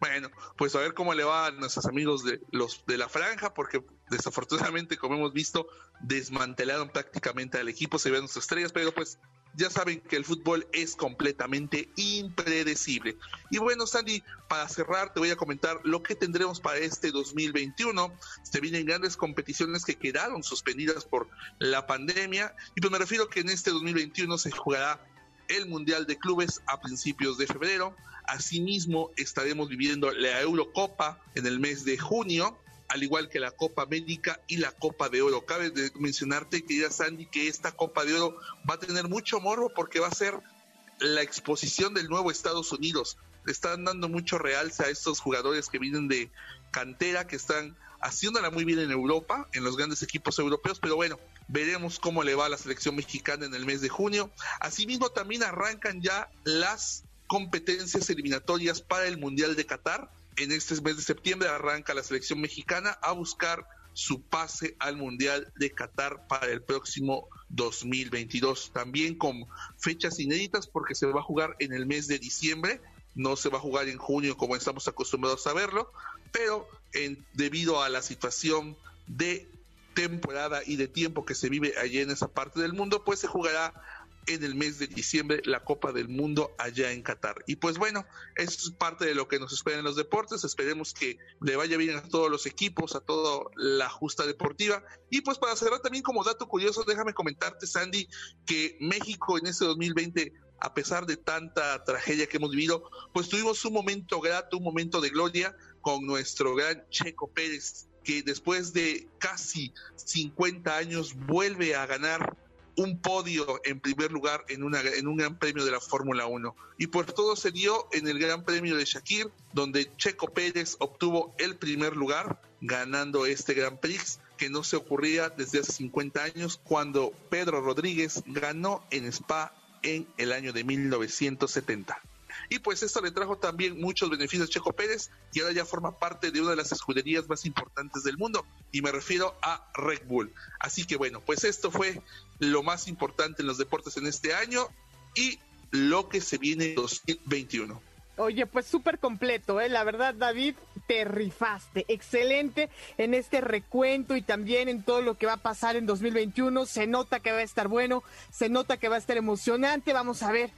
Bueno, pues a ver cómo le va a nuestros amigos de los de la franja, porque desafortunadamente, como hemos visto, desmantelaron prácticamente al equipo, se ven sus estrellas, pero pues ya saben que el fútbol es completamente impredecible. Y bueno, Sandy, para cerrar, te voy a comentar lo que tendremos para este 2021. Se vienen grandes competiciones que quedaron suspendidas por la pandemia, y pues me refiero que en este 2021 se jugará el Mundial de Clubes a principios de febrero. Asimismo, estaremos viviendo la Eurocopa en el mes de junio, al igual que la Copa América y la Copa de Oro. Cabe mencionarte, querida Sandy, que esta Copa de Oro va a tener mucho morbo porque va a ser la exposición del nuevo Estados Unidos. Le están dando mucho realce a estos jugadores que vienen de cantera, que están haciéndola muy bien en Europa, en los grandes equipos europeos, pero bueno, veremos cómo le va a la selección mexicana en el mes de junio. Asimismo, también arrancan ya las competencias eliminatorias para el Mundial de Qatar. En este mes de septiembre arranca la selección mexicana a buscar su pase al Mundial de Qatar para el próximo 2022. También con fechas inéditas porque se va a jugar en el mes de diciembre, no se va a jugar en junio como estamos acostumbrados a verlo, pero en, debido a la situación de temporada y de tiempo que se vive allá en esa parte del mundo, pues se jugará en el mes de diciembre la Copa del Mundo allá en Qatar. Y pues bueno, eso es parte de lo que nos espera en los deportes. Esperemos que le vaya bien a todos los equipos, a toda la justa deportiva. Y pues para cerrar también como dato curioso, déjame comentarte, Sandy, que México en este 2020 a pesar de tanta tragedia que hemos vivido, pues tuvimos un momento grato, un momento de gloria con nuestro gran Checo Pérez, que después de casi 50 años vuelve a ganar un podio en primer lugar en, una, en un gran premio de la Fórmula 1. Y por todo se dio en el Gran Premio de Shakir, donde Checo Pérez obtuvo el primer lugar, ganando este Gran Prix que no se ocurría desde hace 50 años, cuando Pedro Rodríguez ganó en Spa en el año de 1970. Y pues esto le trajo también muchos beneficios a Checo Pérez y ahora ya forma parte de una de las escuderías más importantes del mundo y me refiero a Red Bull. Así que bueno, pues esto fue lo más importante en los deportes en este año y lo que se viene en 2021. Oye, pues súper completo, ¿eh? La verdad, David, te rifaste. Excelente en este recuento y también en todo lo que va a pasar en 2021. Se nota que va a estar bueno, se nota que va a estar emocionante. Vamos a ver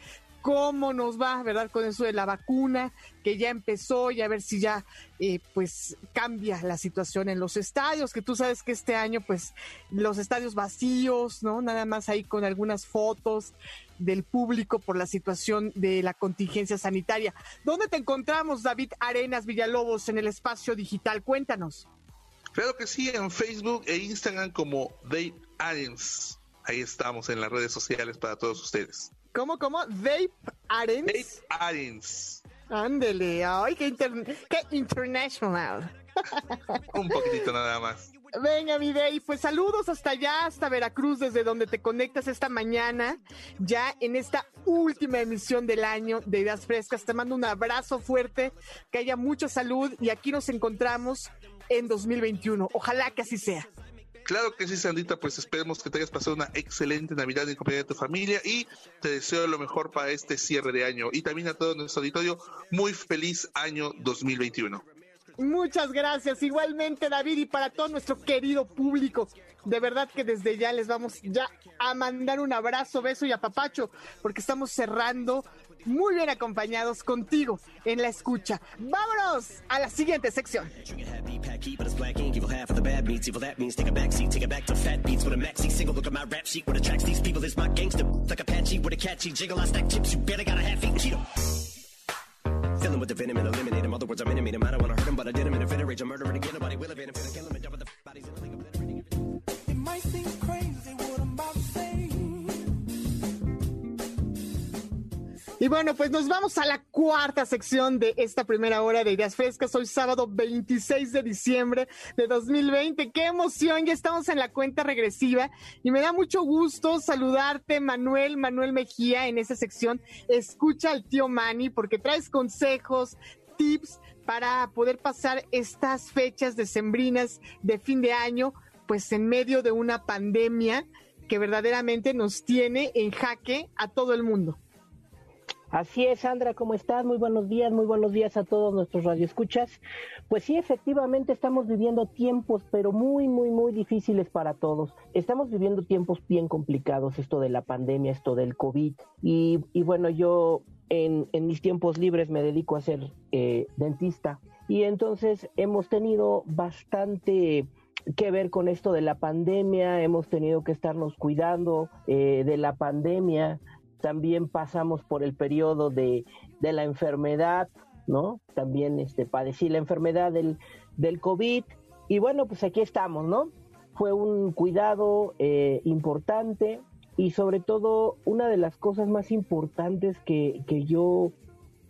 cómo nos va, ¿verdad? Con eso de la vacuna que ya empezó y a ver si ya eh, pues cambia la situación en los estadios, que tú sabes que este año pues los estadios vacíos, ¿no? Nada más ahí con algunas fotos del público por la situación de la contingencia sanitaria. ¿Dónde te encontramos, David Arenas Villalobos, en el espacio digital? Cuéntanos. Claro que sí, en Facebook e Instagram como Dave Arenas. Ahí estamos en las redes sociales para todos ustedes. ¿Cómo, cómo? Dave Arens. Dave Arens. Ándele, ay, qué, inter- qué international. <laughs> Un poquitito nada más. Venga, mi Dave, pues saludos hasta allá, hasta Veracruz, desde donde te conectas esta mañana, ya en esta última emisión del año de Ideas Frescas. Te mando un abrazo fuerte, que haya mucha salud y aquí nos encontramos en 2021. Ojalá que así sea. Claro que sí, Sandita, pues esperemos que te hayas pasado una excelente Navidad en compañía de tu familia y te deseo lo mejor para este cierre de año. Y también a todo nuestro auditorio, muy feliz año 2021. Muchas gracias. Igualmente, David, y para todo nuestro querido público. De verdad que desde ya les vamos ya a mandar un abrazo, beso y apapacho, porque estamos cerrando muy bien acompañados contigo en la escucha. Vámonos a la siguiente sección. Keep but it's black ink, evil half of the bad meats. Evil that means take a back seat, take it back to fat beats with a maxi single. Look at my rap sheet. What attracts these people is my gangster. Like Apache with a catchy jiggle. I stack chips, you better got a half eat Cheeto. Filling with the venom and eliminate him. Other words, I'm intimate him. I don't wanna hurt him, but I did him in a fit of rage. I'm murdering again. Nobody will evade him. Finna kill him and jump with the bodies in the link. It might seem crazy Y bueno, pues nos vamos a la cuarta sección de esta primera hora de Ideas Frescas. Hoy sábado 26 de diciembre de 2020. ¡Qué emoción! Ya estamos en la cuenta regresiva y me da mucho gusto saludarte, Manuel, Manuel Mejía, en esa sección. Escucha al tío Manny porque traes consejos, tips para poder pasar estas fechas decembrinas de fin de año, pues en medio de una pandemia que verdaderamente nos tiene en jaque a todo el mundo. Así es, Sandra, ¿cómo estás? Muy buenos días, muy buenos días a todos nuestros radioescuchas. Pues sí, efectivamente estamos viviendo tiempos, pero muy, muy, muy difíciles para todos. Estamos viviendo tiempos bien complicados, esto de la pandemia, esto del COVID. Y, bueno, yo en, en, mis tiempos libres me dedico a ser eh, dentista. Y entonces hemos tenido bastante que ver con esto de la pandemia, hemos tenido que estarnos cuidando eh, de la pandemia también pasamos por el periodo de, de, la enfermedad, ¿no? También este, padecí la enfermedad del, del COVID y bueno, pues aquí estamos, ¿no? Fue un cuidado eh, importante, y sobre todo una de las cosas más importantes que, que yo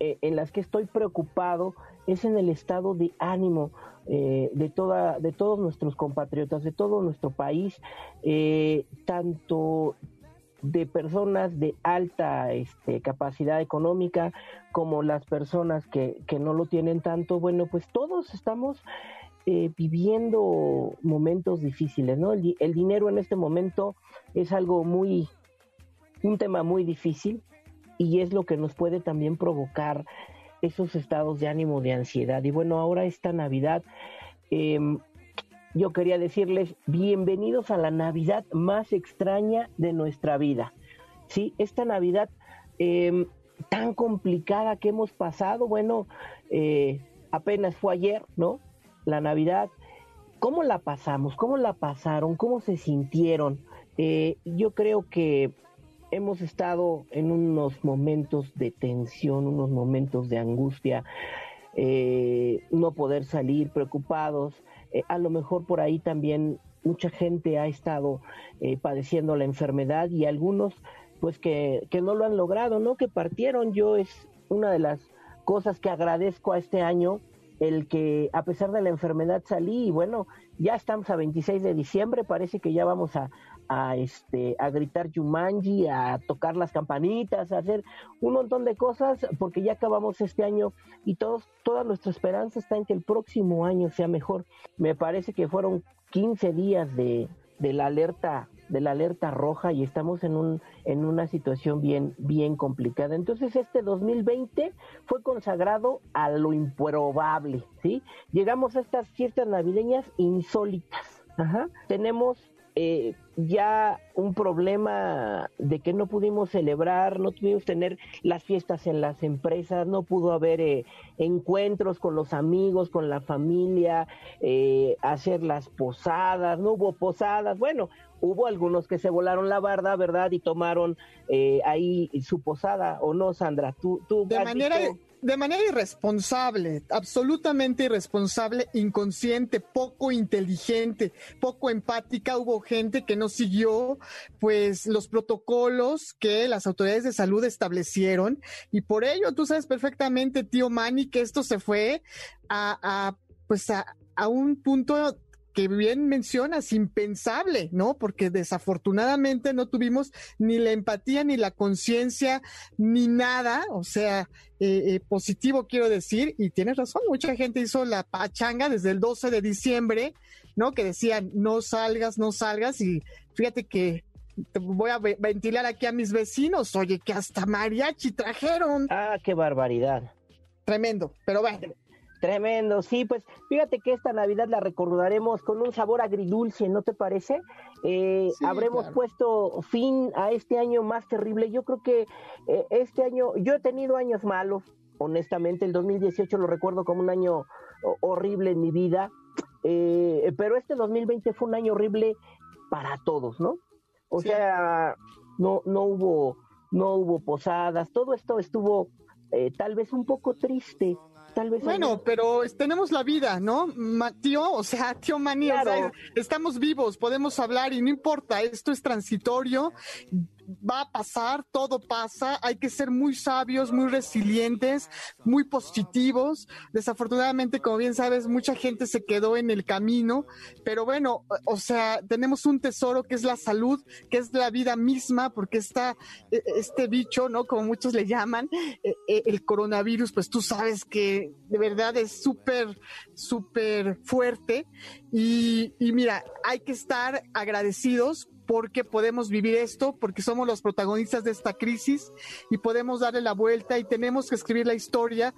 eh, en las que estoy preocupado es en el estado de ánimo eh, de toda de todos nuestros compatriotas de todo nuestro país eh, tanto de personas de alta este, capacidad económica como las personas que, que no lo tienen tanto bueno pues todos estamos eh, viviendo momentos difíciles, ¿no? El, el, dinero en este momento es algo muy, un tema muy difícil y es lo que nos puede también provocar esos estados de ánimo, de ansiedad. Y bueno, ahora esta Navidad, eh, yo quería decirles bienvenidos a la Navidad más extraña de nuestra vida. Sí, esta Navidad eh, tan complicada que hemos pasado, bueno, eh, apenas fue ayer, ¿no? la Navidad, ¿cómo la pasamos? ¿Cómo la pasaron? ¿Cómo se sintieron? Eh, yo creo que hemos estado en unos momentos de tensión, unos momentos de angustia, eh, no poder salir preocupados. Eh, a lo mejor por ahí también mucha gente ha estado eh, padeciendo la enfermedad y algunos pues que, que no lo han logrado, ¿no? Que partieron. Yo es una de las cosas que agradezco a este año el que a pesar de la enfermedad salí y bueno, ya estamos a 26 de diciembre, parece que ya vamos a, a este a gritar Yumanji, a tocar las campanitas, a hacer un montón de cosas porque ya acabamos este año y todos toda nuestra esperanza está en que el próximo año sea mejor. Me parece que fueron 15 días de, de la alerta de la alerta roja y estamos en un en una situación bien bien complicada. Entonces este 2020 fue consagrado a lo improbable, ¿sí? Llegamos a estas fiestas navideñas insólitas. Tenemos eh, ya un problema de que no pudimos celebrar, no pudimos tener las fiestas en las empresas, no pudo haber eh, encuentros con los amigos, con la familia, eh, hacer las posadas, no hubo posadas, bueno, hubo algunos que se volaron la barda, ¿verdad? Y tomaron eh, ahí su posada, ¿o no, Sandra? Tú, tú de manera... de manera irresponsable, absolutamente irresponsable, inconsciente, poco inteligente, poco empática. Hubo gente que no siguió, pues, los protocolos que las autoridades de salud establecieron. Y por ello, tú sabes perfectamente, tío Manny, que esto se fue a, a pues, a, a un punto que bien mencionas, impensable, ¿no? Porque desafortunadamente no tuvimos ni la empatía, ni la conciencia, ni nada, o sea, eh, eh, positivo quiero decir, y tienes razón, mucha gente hizo la pachanga desde el 12 de diciembre, ¿no? Que decían, no salgas, no salgas, y fíjate que voy a ventilar aquí a mis vecinos, oye, que hasta mariachi trajeron. Ah, qué barbaridad. Tremendo, pero bueno. Tremendo, sí, pues fíjate que esta Navidad la recordaremos con un sabor agridulce, ¿no te parece? Eh, sí, habremos claro. puesto fin a este año más terrible. Yo creo que eh, este año, yo he tenido años malos, honestamente, el 2018 lo recuerdo como un año horrible en mi vida, eh, pero este 2020 fue un año horrible para todos, ¿no? O sí. sea, no, no hubo, no hubo posadas, todo esto estuvo eh, tal vez un poco triste Tal vez bueno, pero tenemos la vida, ¿no? Ma, tío, o sea, <laughs> tío Mani, claro. o sea, estamos vivos, podemos hablar y no importa, esto es transitorio, va a pasar, todo pasa, hay que ser muy sabios, muy resilientes, muy positivos. Desafortunadamente, como bien sabes, mucha gente se quedó en el camino, pero bueno, o sea, tenemos un tesoro que es la salud, que es la vida misma, porque está este bicho, ¿no? Como muchos le llaman, el coronavirus, pues tú sabes que de verdad es súper, súper fuerte. Y, y mira, hay que estar agradecidos porque podemos vivir esto, porque somos los protagonistas de esta crisis y podemos darle la vuelta y tenemos que escribir la historia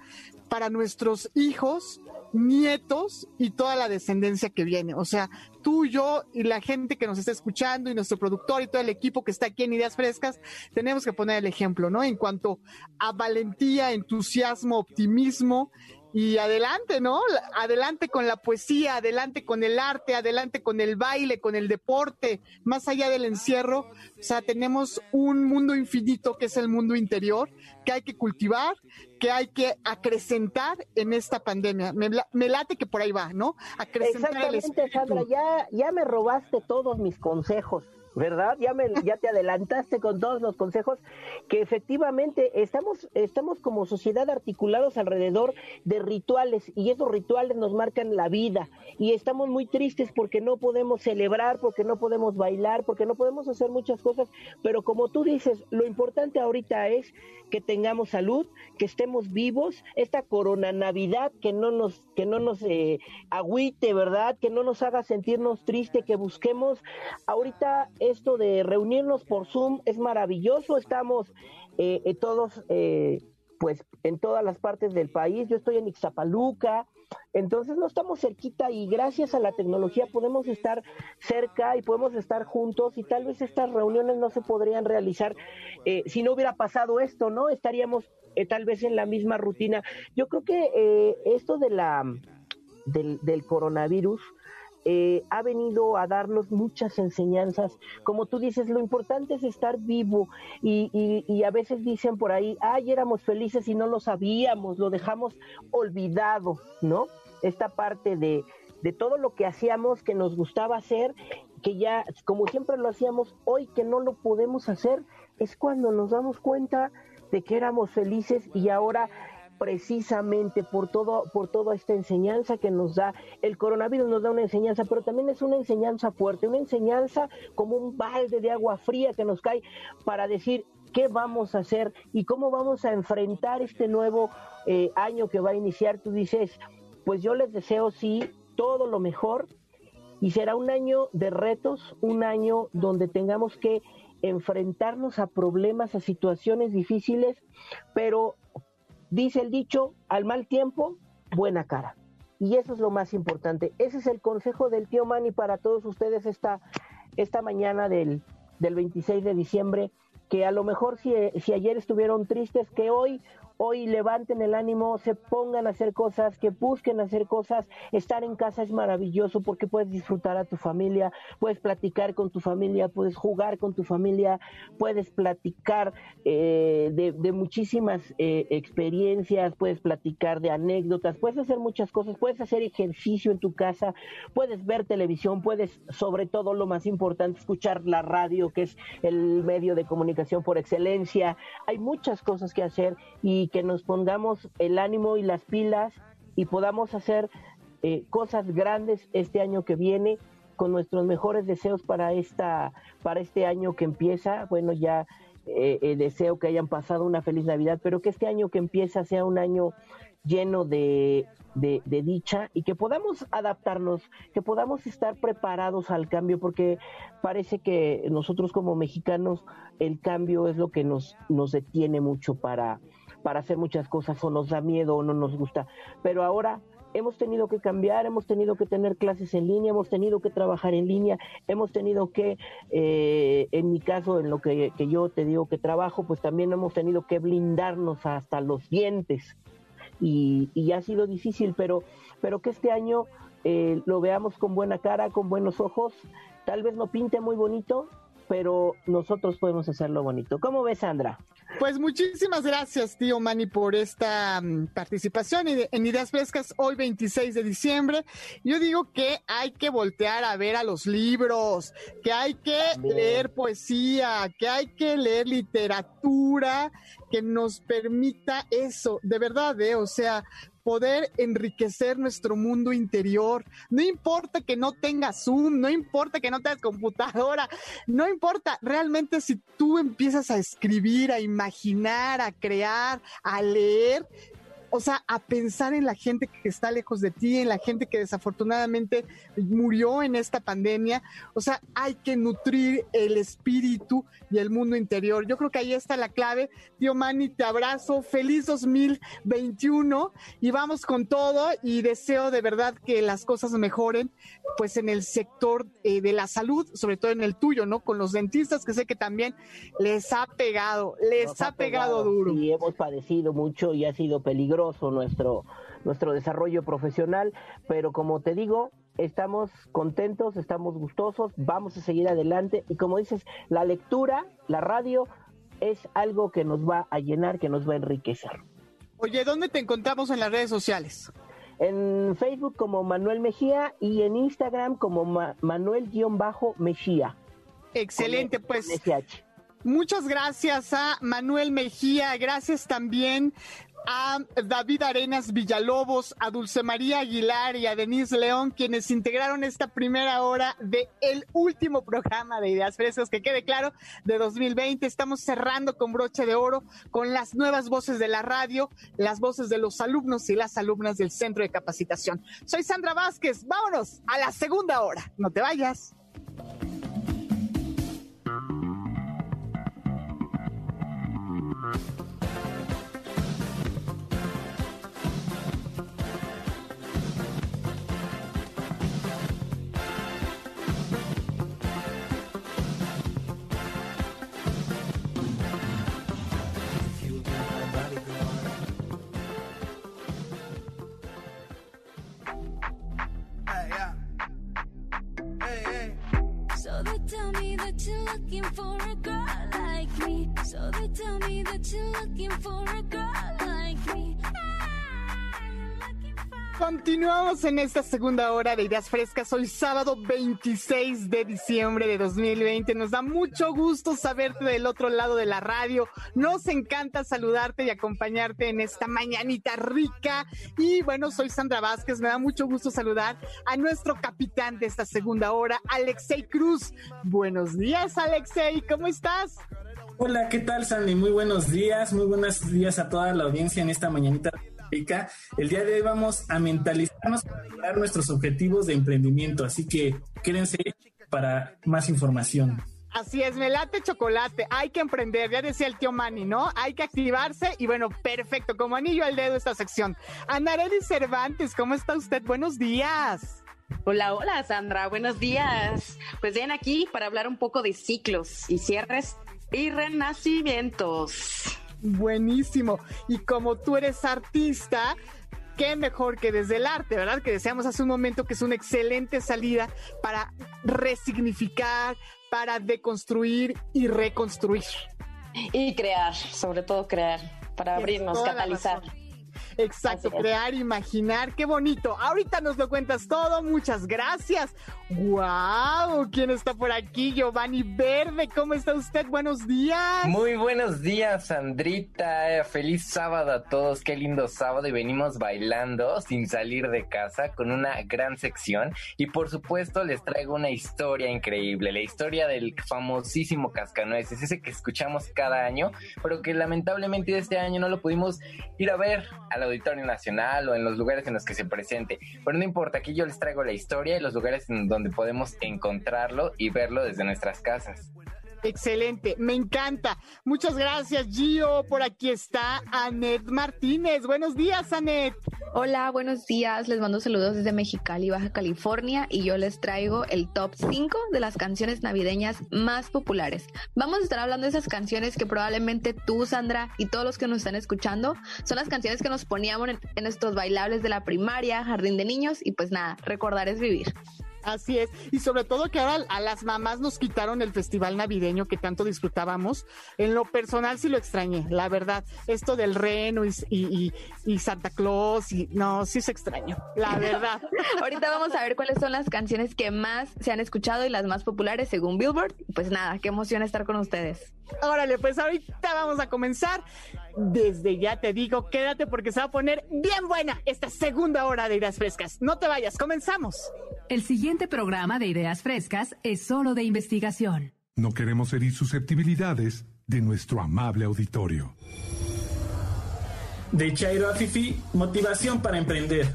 para nuestros hijos, nietos y toda la descendencia que viene. O sea, tú, yo y la gente que nos está escuchando y nuestro productor y todo el equipo que está aquí en Ideas Frescas, tenemos que poner el ejemplo, ¿no? En cuanto a valentía, entusiasmo, optimismo y adelante, ¿no? Adelante con la poesía, adelante con el arte, adelante con el baile, con el deporte, más allá del encierro. O sea, tenemos un mundo infinito que es el mundo interior, que hay que cultivar, que hay que acrecentar en esta pandemia. Me, me late que por ahí va, ¿no? Acrecentar Exactamente, Sandra, ya, ya me robaste todos mis consejos. ¿Verdad? Ya, me, ya te adelantaste con todos los consejos que efectivamente estamos, estamos como sociedad articulados alrededor de rituales y esos rituales nos marcan la vida y estamos muy tristes porque no podemos celebrar, porque no podemos bailar, porque no podemos hacer muchas cosas, pero como tú dices, lo importante ahorita es que tengamos salud, que estemos vivos, esta corona Navidad que no nos, que no nos eh, agüite, ¿verdad? Que no nos haga sentirnos tristes, que busquemos ahorita esto de reunirnos por Zoom es maravilloso, estamos eh, eh, todos, eh, pues, en todas las partes del país, yo estoy en Ixtapaluca, entonces no estamos cerquita y gracias a la tecnología podemos estar cerca y podemos estar juntos y tal vez estas reuniones no se podrían realizar si no hubiera pasado esto, ¿no? Estaríamos tal vez en la misma rutina. Yo creo que esto de la del, del coronavirus, eh, ha venido a darnos muchas enseñanzas. Como tú dices, lo importante es estar vivo y, y, a veces dicen por ahí, ay, éramos felices y no lo sabíamos, lo dejamos olvidado, ¿no? Esta parte de, de todo lo que hacíamos, que nos gustaba hacer, que ya, como siempre lo hacíamos, hoy que no lo podemos hacer, es cuando nos damos cuenta de que éramos felices y ahora precisamente por todo por toda esta enseñanza que nos da el coronavirus nos da una enseñanza pero también es una enseñanza fuerte una enseñanza como un balde de agua fría que nos cae para decir qué vamos a hacer y cómo vamos a enfrentar este nuevo eh, año que va a iniciar. Tú dices pues yo les deseo sí todo lo mejor y será un año de retos un año donde tengamos que enfrentarnos a problemas, a situaciones difíciles, pero Dice el dicho, al mal tiempo, buena cara. Y eso es lo más importante. Ese es el consejo del tío Manny para todos ustedes esta, esta mañana del, del 26 de diciembre, que a lo mejor si, si ayer estuvieron tristes, que hoy hoy levanten el ánimo, se pongan a hacer cosas, que busquen hacer cosas. Estar en casa es maravilloso porque puedes disfrutar a tu familia, puedes platicar con tu familia, puedes jugar con tu familia, puedes platicar eh, de, muchísimas eh, experiencias, puedes platicar de anécdotas, puedes hacer muchas cosas, puedes hacer ejercicio en tu casa, puedes ver televisión, puedes, sobre todo lo más importante, escuchar la radio, que es el medio de comunicación por excelencia. Hay muchas cosas que hacer y que nos pongamos el ánimo y las pilas y podamos hacer eh, cosas grandes este año que viene con nuestros mejores deseos para esta para este año que empieza. Bueno ya eh, eh, deseo que hayan pasado una feliz navidad pero que este año que empieza sea un año lleno de, de, dicha y que podamos adaptarnos, que podamos estar preparados al cambio, porque parece que nosotros como mexicanos el cambio es lo que nos, nos detiene mucho para, para hacer muchas cosas o nos da miedo o no nos gusta. Pero ahora hemos tenido que cambiar, hemos tenido que tener clases en línea, hemos tenido que trabajar en línea, hemos tenido que, eh, en mi caso, en lo que, yo te digo que trabajo, pues también hemos tenido que blindarnos hasta los dientes. Y, y ha sido difícil, pero, pero que este año eh, lo veamos con buena cara, con buenos ojos. Tal vez no pinte muy bonito, pero nosotros podemos hacerlo bonito. ¿Cómo ves, Sandra? Pues muchísimas gracias, tío Manny, por esta mm, participación en Ideas Frescas hoy 26 de diciembre. Yo digo que hay que voltear a ver a los libros, que hay que leer poesía, que hay que leer literatura que nos permita eso, de verdad, ¿eh? o sea, poder enriquecer nuestro mundo interior. No importa que no tengas Zoom, no importa que no tengas computadora, no importa, realmente si tú empiezas a escribir, a imaginar, a crear, a leer, o sea, a pensar en la gente que está lejos de ti, en la gente que desafortunadamente murió en esta pandemia. O sea, hay que nutrir el espíritu y el mundo interior. Yo creo que ahí está la clave. Tío Manny, te abrazo. Feliz 2021 y vamos con todo y deseo de verdad que las cosas mejoren pues en el sector eh, de la salud, sobre todo en el tuyo, ¿no? Con los dentistas que sé que también les ha pegado, les ha, pegado, duro. Y hemos padecido mucho y ha sido peligroso nuestro, nuestro desarrollo profesional, pero como te digo, estamos contentos, estamos gustosos, vamos a seguir adelante y como dices, la lectura, la radio es algo que nos va a llenar, que nos va a enriquecer. Oye, ¿dónde te encontramos en las redes sociales? En Facebook como Manuel Mejía y en Instagram como Manuel-Mejía. Excelente, Con- pues. SH. Muchas gracias a Manuel Mejía, gracias también a David Arenas Villalobos, a Dulce María Aguilar y a Denise León, quienes integraron esta primera hora de el último programa de Ideas Frescas, que quede claro, de 2020. Estamos cerrando con broche de oro, con las nuevas voces de la radio, las voces de los alumnos y las alumnas del Centro de Capacitación. Soy Sandra Vázquez, vámonos a la segunda hora. No te vayas. En esta segunda hora de Ideas Frescas. Hoy sábado 26 de diciembre de 2020. Nos da mucho gusto saberte del otro lado de la radio. Nos encanta saludarte y acompañarte en esta mañanita rica. Y bueno, soy Sandra Vázquez. Me da mucho gusto saludar a nuestro capitán de esta segunda hora, Alexei Cruz. Buenos días, Alexei. ¿Cómo estás? Hola, ¿qué tal, Sandy? Muy buenos días, muy buenos días a toda la audiencia en esta mañanita. El día de hoy vamos a mentalizarnos para lograr nuestros objetivos de emprendimiento, así que quédense para más información. Así es, me late chocolate, hay que emprender, ya decía el tío Manny, ¿no? Hay que activarse y bueno, perfecto, como anillo al dedo esta sección. Anareli Cervantes, ¿cómo está usted? Buenos días. Hola, hola Sandra, buenos días. Pues bien aquí para hablar un poco de ciclos y cierres y renacimientos. Buenísimo. Y como tú eres artista, qué mejor que desde el arte, ¿verdad? Que deseamos hace un momento que es una excelente salida para resignificar, para deconstruir y reconstruir. Y crear, sobre todo crear, para abrirnos, catalizar. Exacto, crear, imaginar, qué bonito. Ahorita nos lo cuentas todo, muchas gracias. ¡Wow! ¿Quién está por aquí? Giovanni Verde, ¿cómo está usted? Buenos días. Muy buenos días, Sandrita. Feliz sábado a todos. Qué lindo sábado. Y venimos bailando sin salir de casa con una gran sección. Y por supuesto, les traigo una historia increíble. La historia del famosísimo Cascanueces, ese que escuchamos cada año, pero que lamentablemente este año no lo pudimos ir a ver al Auditorio Nacional o en los lugares en los que se presente. Pero no importa, aquí yo les traigo la historia y los lugares en donde podemos encontrarlo y verlo desde nuestras casas. Excelente, me encanta. Muchas gracias, Gio. Por aquí está Anet Martínez. Buenos días, Anet. Hola, buenos días. Les mando saludos desde Mexicali, Baja California, y yo les traigo el top 5 de las canciones navideñas más populares. Vamos a estar hablando de esas canciones que probablemente tú, Sandra, y todos los que nos están escuchando, son las canciones que nos poníamos en, en estos bailables de la primaria, jardín de niños, y pues nada, recordar es vivir. Así es, y sobre todo que ahora a las mamás nos quitaron el festival navideño que tanto disfrutábamos. En lo personal sí lo extrañé, la verdad. Esto del reno y, y, y- y Santa Claus, y no, sí se extraño, la <laughs> verdad. Ahorita vamos a ver cuáles son las canciones que más se han escuchado y las más populares según Billboard. Pues nada, qué emoción estar con ustedes. Órale, pues ahorita vamos a comenzar. Desde ya te digo, quédate porque se va a poner bien buena esta segunda hora de Ideas Frescas. No te vayas, comenzamos. El siguiente programa de Ideas Frescas es solo de investigación. No queremos herir susceptibilidades de nuestro amable auditorio. De Chairo a Fifi, motivación para emprender.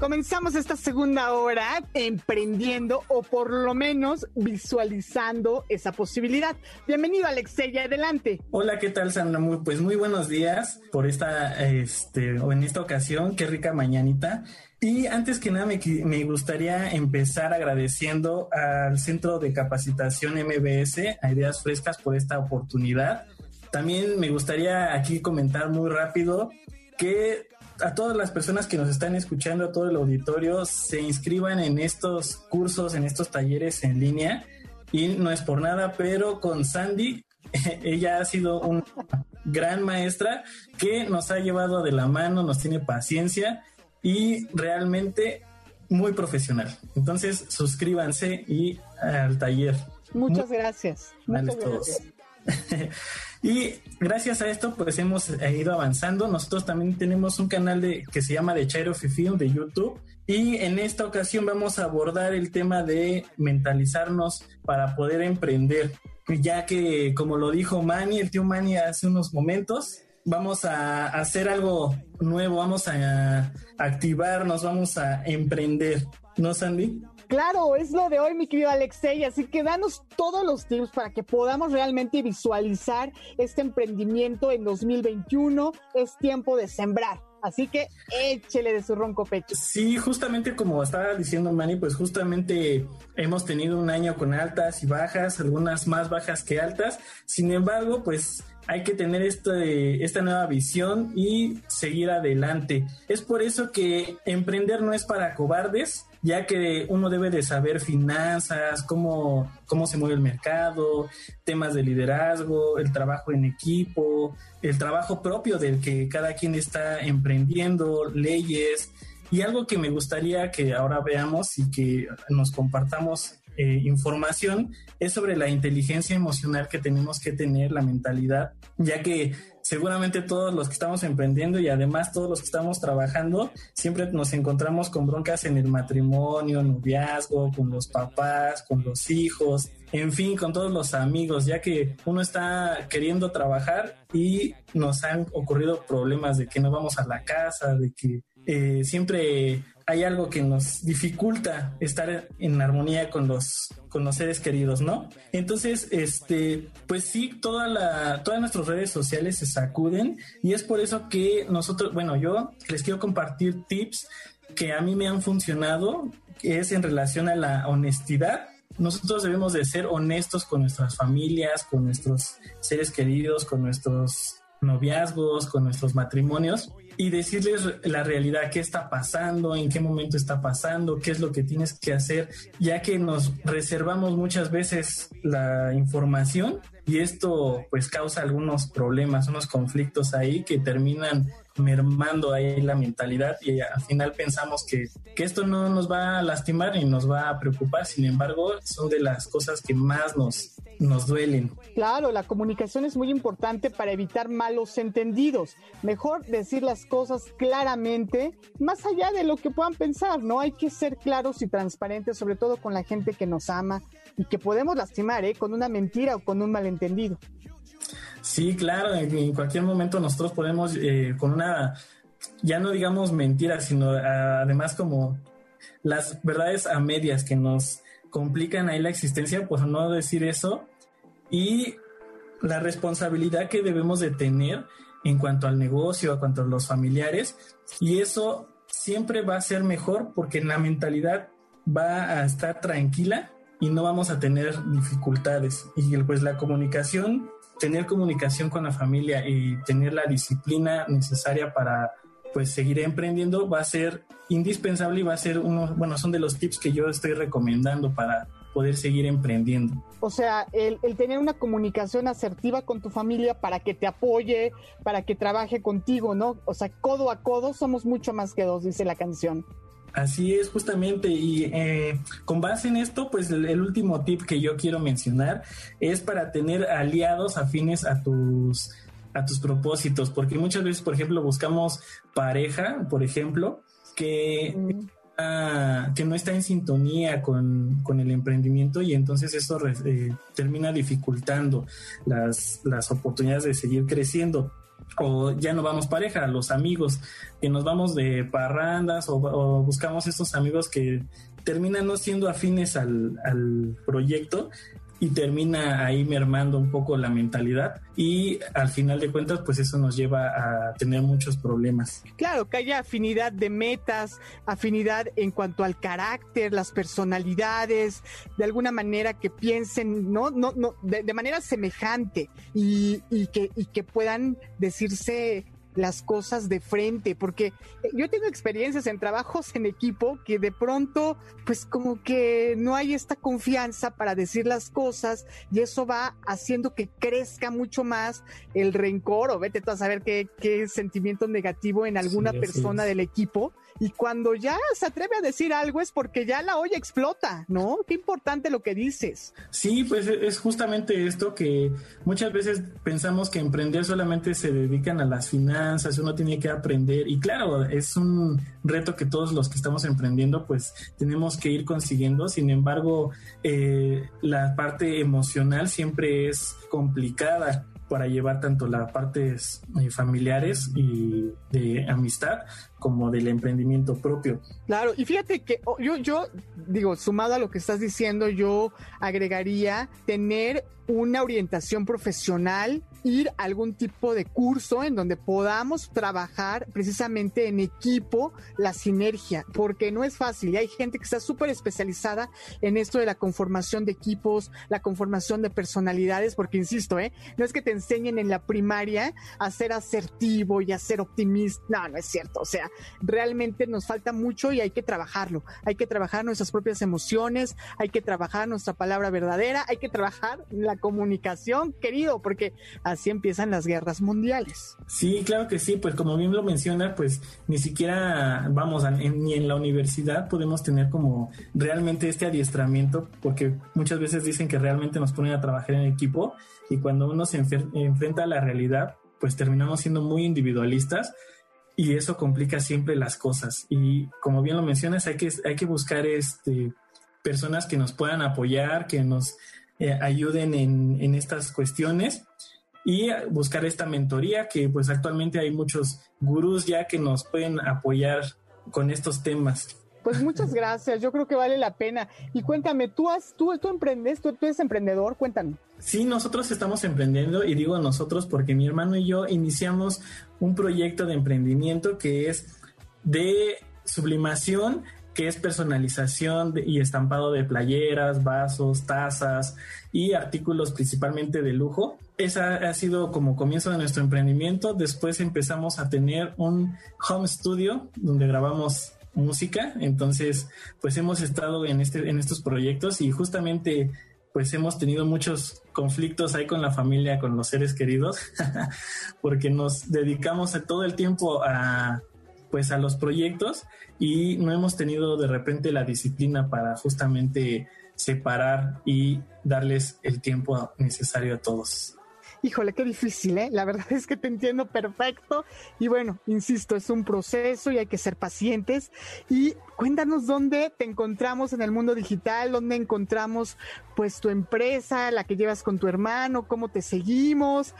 Comenzamos esta segunda hora emprendiendo o por lo menos visualizando esa posibilidad. Bienvenido, Alexei, adelante. Hola, ¿qué tal, Sandra? Pues muy buenos días por esta, este, o en esta ocasión, qué rica mañanita. Y antes que nada, me, me gustaría empezar agradeciendo al Centro de Capacitación MBS, a Ideas Frescas, por esta oportunidad. También me gustaría aquí comentar muy rápido que a todas las personas que nos están escuchando, a todo el auditorio, se inscriban en estos cursos, en estos talleres en línea. Y no es por nada, pero con Sandy, <laughs> ella ha sido una gran maestra que nos ha llevado de la mano, nos tiene paciencia y realmente muy profesional. Entonces, suscríbanse y al taller. Muchas gracias. Muchas todos. gracias. <laughs> y gracias a esto, pues hemos eh, ido avanzando. Nosotros también tenemos un canal de, que se llama The Chair of Film de YouTube. Y en esta ocasión vamos a abordar el tema de mentalizarnos para poder emprender. Ya que, como lo dijo Manny, el tío Manny hace unos momentos, vamos a hacer algo nuevo, vamos a activarnos, vamos a emprender. ¿No, Sandy? Claro, es lo de hoy, mi querido Alexei. Así que danos todos los tips para que podamos realmente visualizar este emprendimiento en 2021. Es tiempo de sembrar. Así que échele de su ronco pecho. Sí, justamente como estaba diciendo Manny, pues justamente hemos tenido un año con altas y bajas, algunas más bajas que altas. Sin embargo, pues hay que tener este, esta nueva visión y seguir adelante. Es por eso que emprender no es para cobardes, ya que uno debe de saber finanzas, cómo, cómo se mueve el mercado, temas de liderazgo, el trabajo en equipo, el trabajo propio del que cada quien está emprendiendo, leyes. Y algo que me gustaría que ahora veamos y que nos compartamos eh, información es sobre la inteligencia emocional que tenemos que tener, la mentalidad, ya que seguramente todos los que estamos emprendiendo y además todos los que estamos trabajando, siempre nos encontramos con broncas en el matrimonio, noviazgo, con los papás, con los hijos, en fin, con todos los amigos, ya que uno está queriendo trabajar y nos han ocurrido problemas de que no vamos a la casa, de que eh, siempre hay algo que nos dificulta estar en armonía con los, con los seres queridos, ¿no? Entonces, este, pues sí, toda la, todas nuestras redes sociales se sacuden y es por eso que nosotros, bueno, yo les quiero compartir tips que a mí me han funcionado, que es en relación a la honestidad. Nosotros debemos de ser honestos con nuestras familias, con nuestros seres queridos, con nuestros noviazgos, con nuestros matrimonios y decirles la realidad, qué está pasando, en qué momento está pasando, qué es lo que tienes que hacer, ya que nos reservamos muchas veces la información y esto pues causa algunos problemas, unos conflictos ahí que terminan mermando ahí la mentalidad y al final pensamos que, que, esto no nos va a lastimar ni nos va a preocupar, sin embargo son de las cosas que más nos, nos duelen. Claro, la comunicación es muy importante para evitar malos entendidos. Mejor decir las cosas claramente, más allá de lo que puedan pensar, ¿no? Hay que ser claros y transparentes, sobre todo con la gente que nos ama y que podemos lastimar, ¿eh? Con una mentira o con un malentendido. Sí, claro, en, cualquier momento nosotros podemos, eh, con una, ya no digamos mentira, sino además como las verdades a medias que nos complican ahí la existencia, pues no decir eso. Y la responsabilidad que debemos de tener en cuanto al negocio, en cuanto a los familiares. Y eso siempre va a ser mejor porque la mentalidad va a estar tranquila y no vamos a tener dificultades. Y pues la comunicación, tener comunicación con la familia y tener la disciplina necesaria para pues seguir emprendiendo va a ser indispensable y va a ser uno, bueno, son de los tips que yo estoy recomendando para poder seguir emprendiendo. O sea, el, el, tener una comunicación asertiva con tu familia para que te apoye, para que trabaje contigo, ¿no? O sea, codo a codo somos mucho más que dos, dice la canción. Así es, justamente. Y eh, con base en esto, pues el, el, último tip que yo quiero mencionar es para tener aliados afines a tus a tus propósitos, porque muchas veces, por ejemplo, buscamos pareja, por ejemplo, que, mm. que no está en sintonía con, con, el emprendimiento y entonces eso eh, termina dificultando las, las oportunidades de seguir creciendo o ya no vamos pareja, los amigos, que nos vamos de parrandas o, o buscamos estos amigos que terminan no siendo afines al, al proyecto y termina ahí mermando un poco la mentalidad y al final de cuentas pues eso nos lleva a tener muchos problemas. Claro, que haya afinidad de metas, afinidad en cuanto al carácter, las personalidades, de alguna manera que piensen, no, no, no, de, manera semejante y, que, y que puedan decirse las cosas de frente, porque yo tengo experiencias en trabajos en equipo que de pronto, pues como que no hay esta confianza para decir las cosas y eso va haciendo que crezca mucho más el rencor o vete tú a saber qué, qué sentimiento negativo en alguna sí, persona del equipo y cuando ya se atreve a decir algo es porque ya la olla explota, ¿no? Qué importante lo que dices. Sí, pues es justamente esto que muchas veces pensamos que emprender solamente se dedican a las finanzas, uno tiene que aprender y claro, es un reto que todos los que estamos emprendiendo pues tenemos que ir consiguiendo, sin embargo, eh, la parte emocional siempre es complicada para llevar tanto las partes eh, familiares y de amistad como del emprendimiento propio. Claro, y fíjate que oh, yo, yo digo, sumado a lo que estás diciendo, yo agregaría tener una orientación profesional, ir a algún tipo de curso en donde podamos trabajar precisamente en equipo la sinergia, porque no es fácil y hay gente que está súper especializada en esto de la conformación de equipos, la conformación de personalidades, porque insisto, ¿eh? no es que te enseñen en la primaria a ser asertivo y a ser optimista, no, no es cierto, o sea, realmente nos falta mucho y hay que trabajarlo, hay que trabajar nuestras propias emociones, hay que trabajar nuestra palabra verdadera, hay que trabajar la comunicación, querido, porque así empiezan las guerras mundiales. Sí, claro que sí, pues como bien lo menciona, pues ni siquiera vamos a, en, ni en la universidad podemos tener como realmente este adiestramiento, porque muchas veces dicen que realmente nos ponen a trabajar en equipo y cuando uno se enfrenta a la realidad, pues terminamos siendo muy individualistas y eso complica siempre las cosas. Y como bien lo mencionas, hay que, hay que buscar este, personas que nos puedan apoyar, que nos eh, ayuden en, en estas cuestiones y buscar esta mentoría que pues actualmente hay muchos gurús ya que nos pueden apoyar con estos temas. Pues muchas gracias, yo creo que vale la pena. Y cuéntame, ¿tú, has, tú, tú emprendes, tú, tú eres emprendedor? Cuéntame. Sí, nosotros estamos emprendiendo y digo nosotros porque mi hermano y yo iniciamos un proyecto de emprendimiento que es de sublimación, que es personalización y estampado de playeras, vasos, tazas y artículos principalmente de lujo. Esa ha sido como comienzo de nuestro emprendimiento. Después empezamos a tener un home studio donde grabamos música. Entonces, pues hemos estado en este, en estos proyectos y justamente pues hemos tenido muchos conflictos ahí con la familia, con los seres queridos, <laughs> porque nos dedicamos todo el tiempo a pues a los proyectos y no hemos tenido de repente la disciplina para justamente separar y darles el tiempo necesario a todos. Híjole, qué difícil, ¿eh? La verdad es que te entiendo perfecto. Y bueno, insisto, es un proceso y hay que ser pacientes. Y cuéntanos dónde te encontramos en el mundo digital, dónde encontramos pues tu empresa, la que llevas con tu hermano, cómo te seguimos.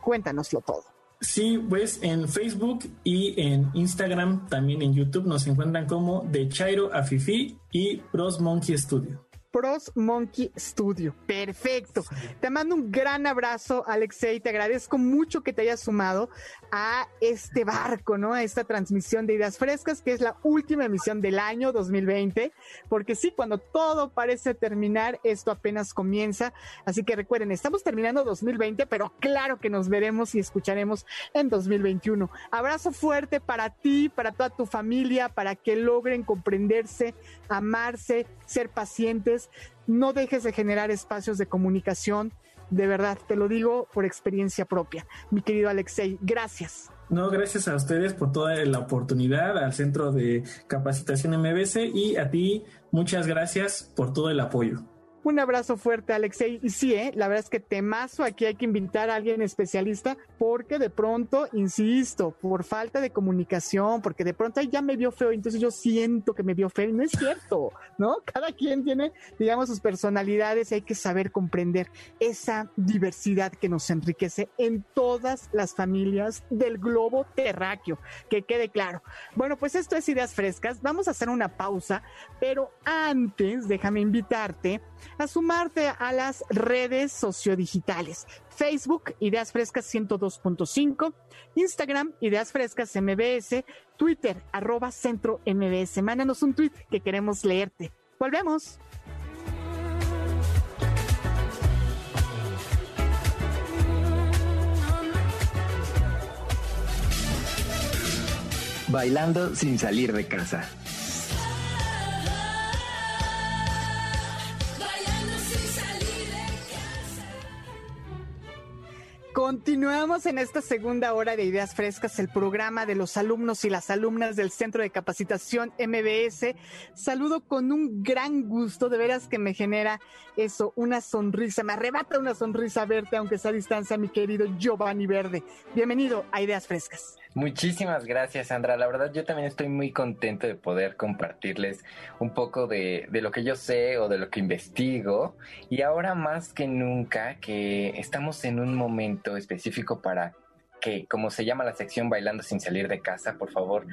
Cuéntanoslo todo. Sí, pues en Facebook y en Instagram, también en YouTube nos encuentran como de Chairo a Fifi y Pros Monkey Studio. Pros Monkey Studio. Perfecto. Te mando un gran abrazo, Alexei. Te agradezco mucho que te hayas sumado a este barco, ¿no? A esta transmisión de Ideas Frescas, que es la última emisión del año 2020. Porque sí, cuando todo parece terminar, esto apenas comienza. Así que recuerden, estamos terminando 2020, pero claro que nos veremos y escucharemos en 2021. Abrazo fuerte para ti, para toda tu familia, para que logren comprenderse, amarse, ser pacientes. No dejes de generar espacios de comunicación. De verdad, te lo digo por experiencia propia. Mi querido Alexei, gracias. No, gracias a ustedes por toda la oportunidad, al Centro de Capacitación MBC y a ti, muchas gracias por todo el apoyo. Un abrazo fuerte, Alexei. Y sí, ¿eh? la verdad es que temazo, aquí hay que invitar a alguien especialista porque de pronto, insisto, por falta de comunicación, porque de pronto "Ay, ya me vio feo, entonces yo siento que me vio feo y no es cierto, ¿no? Cada quien tiene, digamos, sus personalidades y hay que saber comprender esa diversidad que nos enriquece en todas las familias del globo terráqueo, que quede claro. Bueno, pues esto es Ideas Frescas, vamos a hacer una pausa, pero antes déjame invitarte a sumarte a las redes sociodigitales. Facebook, Ideas Frescas 102.5, Instagram, Ideas Frescas MBS, Twitter, arroba Centro MBS. Mándanos un tweet que queremos leerte. Volvemos. Bailando sin salir de casa. Continuamos en esta segunda hora de Ideas Frescas, el programa de los alumnos y las alumnas del Centro de Capacitación MBS. Saludo con un gran gusto, de veras que me genera eso, una sonrisa, me arrebata una sonrisa verte, aunque sea a distancia, mi querido Giovanni Verde. Bienvenido a Ideas Frescas. Muchísimas gracias, Sandra. La verdad, yo también estoy muy contento de poder compartirles un poco de, de, lo que yo sé o de lo que investigo. Y ahora más que nunca que estamos en un momento específico para que, como se llama la sección Bailando sin salir de casa, por favor,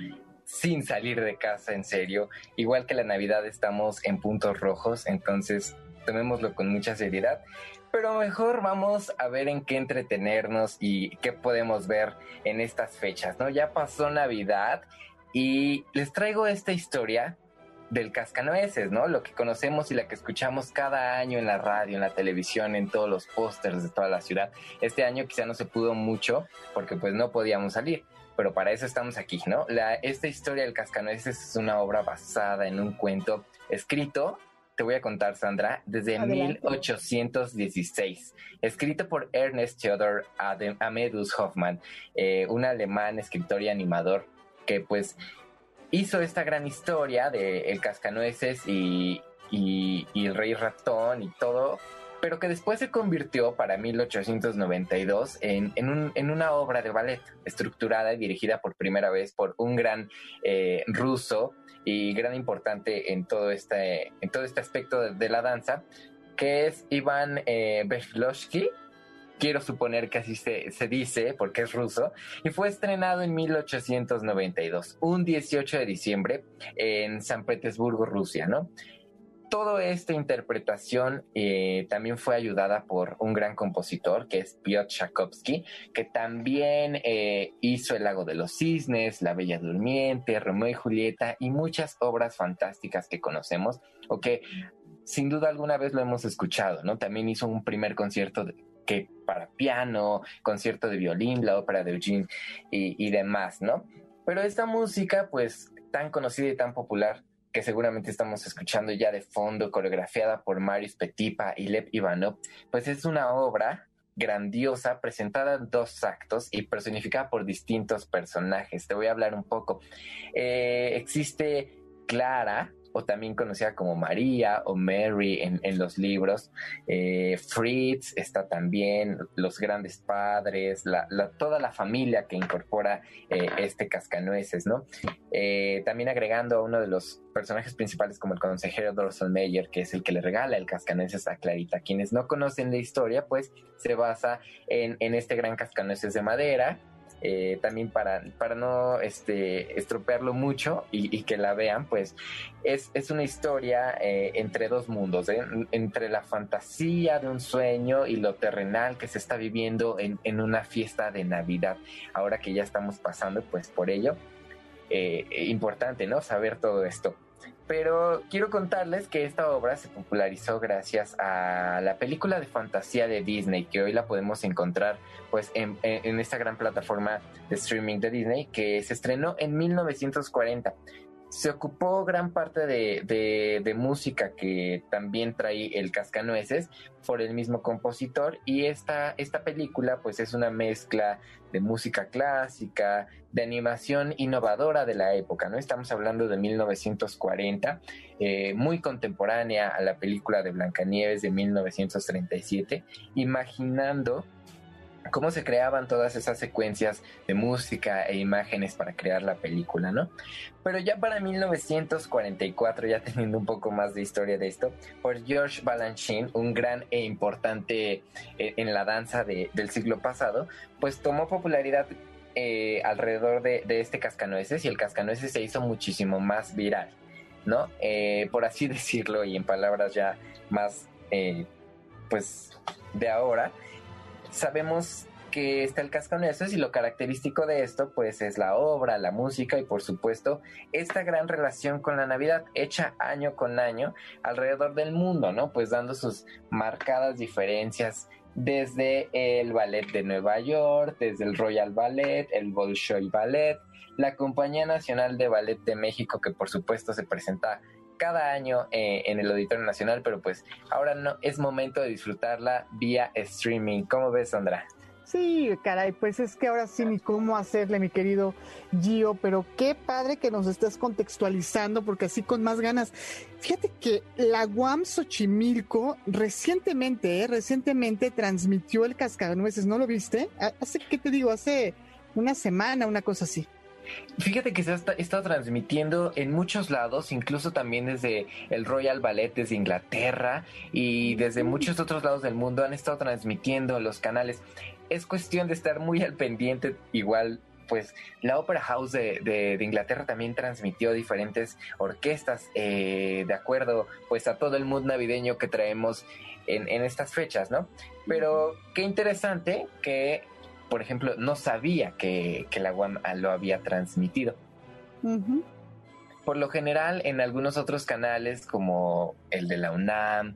sin salir de casa, en serio. Igual que la Navidad estamos en puntos rojos, entonces tomémoslo con mucha seriedad pero mejor vamos a ver en qué entretenernos y qué podemos ver en estas fechas, ¿no? Ya pasó Navidad y les traigo esta historia del cascanueces, ¿no? Lo que conocemos y la que escuchamos cada año en la radio, en la televisión, en todos los pósters de toda la ciudad. Este año quizá no se pudo mucho porque pues no podíamos salir, pero para eso estamos aquí, ¿no? La, esta historia del cascanueces es una obra basada en un cuento escrito te voy a contar, Sandra, desde Adelante. 1816, escrito por Ernest Theodor Amedus Hoffmann, eh, un alemán escritor y animador que pues hizo esta gran historia de El Cascanueces y, y, y el Rey Ratón y todo, pero que después se convirtió para 1892 en, en, un, en, una obra de ballet estructurada y dirigida por primera vez por un gran eh, ruso y gran importante en todo este, en todo este aspecto de, de la danza, que es Iván eh, quiero suponer que así se, se, dice porque es ruso, y fue estrenado en 1892, un 18 de diciembre en San Petersburgo, Rusia, ¿no? Toda esta interpretación eh, también fue ayudada por un gran compositor que es Piotr Tchaikovsky, que también eh, hizo El lago de los cisnes, La Bella Durmiente, Romeo y Julieta y muchas obras fantásticas que conocemos o que sin duda alguna vez lo hemos escuchado, ¿no? También hizo un primer concierto que para piano, concierto de violín, la ópera de Eugene y, y demás, ¿no? Pero esta música, pues tan conocida y tan popular, que seguramente estamos escuchando ya de fondo, coreografiada por Marius Petipa y Lev Ivanov, pues es una obra grandiosa, presentada en dos actos y personificada por distintos personajes. Te voy a hablar un poco. Eh, existe Clara, o también conocida como María o Mary en, en los libros. Eh, Fritz está también, los grandes padres, la, la, toda la familia que incorpora eh, este cascanueces, ¿no? Eh, también agregando a uno de los personajes principales como el consejero Dorsal Meyer, que es el que le regala el cascanueces a Clarita. Quienes no conocen la historia, pues se basa en, en este gran cascanueces de madera eh, también para, para no este, estropearlo mucho y, que la vean, pues es, es una historia eh, entre dos mundos, ¿eh? entre la fantasía de un sueño y lo terrenal que se está viviendo en, en una fiesta de Navidad. Ahora que ya estamos pasando pues por ello, eh, importante, ¿no? Saber todo esto. Pero quiero contarles que esta obra se popularizó gracias a la película de fantasía de Disney, que hoy la podemos encontrar pues en, en esta gran plataforma de streaming de Disney, que se estrenó en 1940 se ocupó gran parte de, de, música que también trae el Cascanueces por el mismo compositor y esta, esta película pues es una mezcla de música clásica, de animación innovadora de la época, ¿no? Estamos hablando de 1940, eh, muy contemporánea a la película de Blancanieves de 1937, imaginando cómo se creaban todas esas secuencias de música e imágenes para crear la película, ¿no? Pero ya para 1944, ya teniendo un poco más de historia de esto, por George Balanchine, un gran e importante eh, en la danza de, del siglo pasado, pues tomó popularidad eh, alrededor de, este cascanueces y el cascanueces se hizo muchísimo más viral, ¿no? Eh, por así <laughs> decirlo y en palabras ya más, pues, de ahora sabemos que está el cascanueces y lo característico de esto pues es la obra, la música y por supuesto esta gran relación con la Navidad hecha año con año alrededor del mundo, ¿no? Pues dando sus marcadas diferencias desde el Ballet de Nueva York, desde el Royal Ballet, el Bolshoi Ballet, la Compañía Nacional de Ballet de México que por supuesto se presenta cada año eh, en el Auditorio Nacional, pero pues ahora no es momento de disfrutarla vía streaming. ¿Cómo ves, Sandra? Sí, caray, pues es que ahora sí ni cómo hacerle, mi querido Gio, pero qué padre que nos estés contextualizando, porque así con más ganas. Fíjate que la UAM Xochimilco recientemente, eh, recientemente transmitió el cascanueces, ¿no lo viste? Hace, ¿qué te digo? Hace una semana, una cosa así. Fíjate que se ha estado transmitiendo en muchos lados, incluso también desde el Royal Ballet desde Inglaterra y desde muchos otros lados del mundo han estado transmitiendo los canales. Es cuestión de estar muy al pendiente, igual pues la Opera House de, Inglaterra también transmitió diferentes orquestas eh, de acuerdo pues a todo el mood navideño que traemos en, en estas fechas, ¿no? Pero qué interesante que por ejemplo, no sabía que, la UAM lo había transmitido. Por lo general, en algunos otros canales, como el de la UNAM,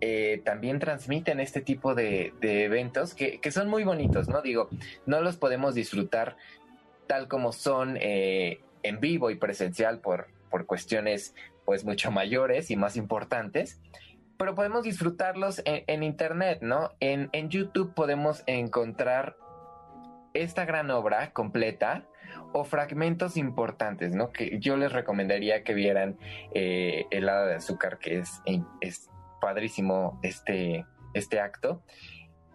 eh, también transmiten este tipo de, eventos que, son muy bonitos, ¿no? Digo, no los podemos disfrutar tal como son eh, en vivo y presencial por, por cuestiones pues mucho mayores y más importantes, pero podemos disfrutarlos en, internet, ¿no? En, YouTube podemos encontrar esta gran obra completa o fragmentos importantes, ¿no? Que yo les recomendaría que vieran eh, El Hada de Azúcar, que es, padrísimo este, este acto.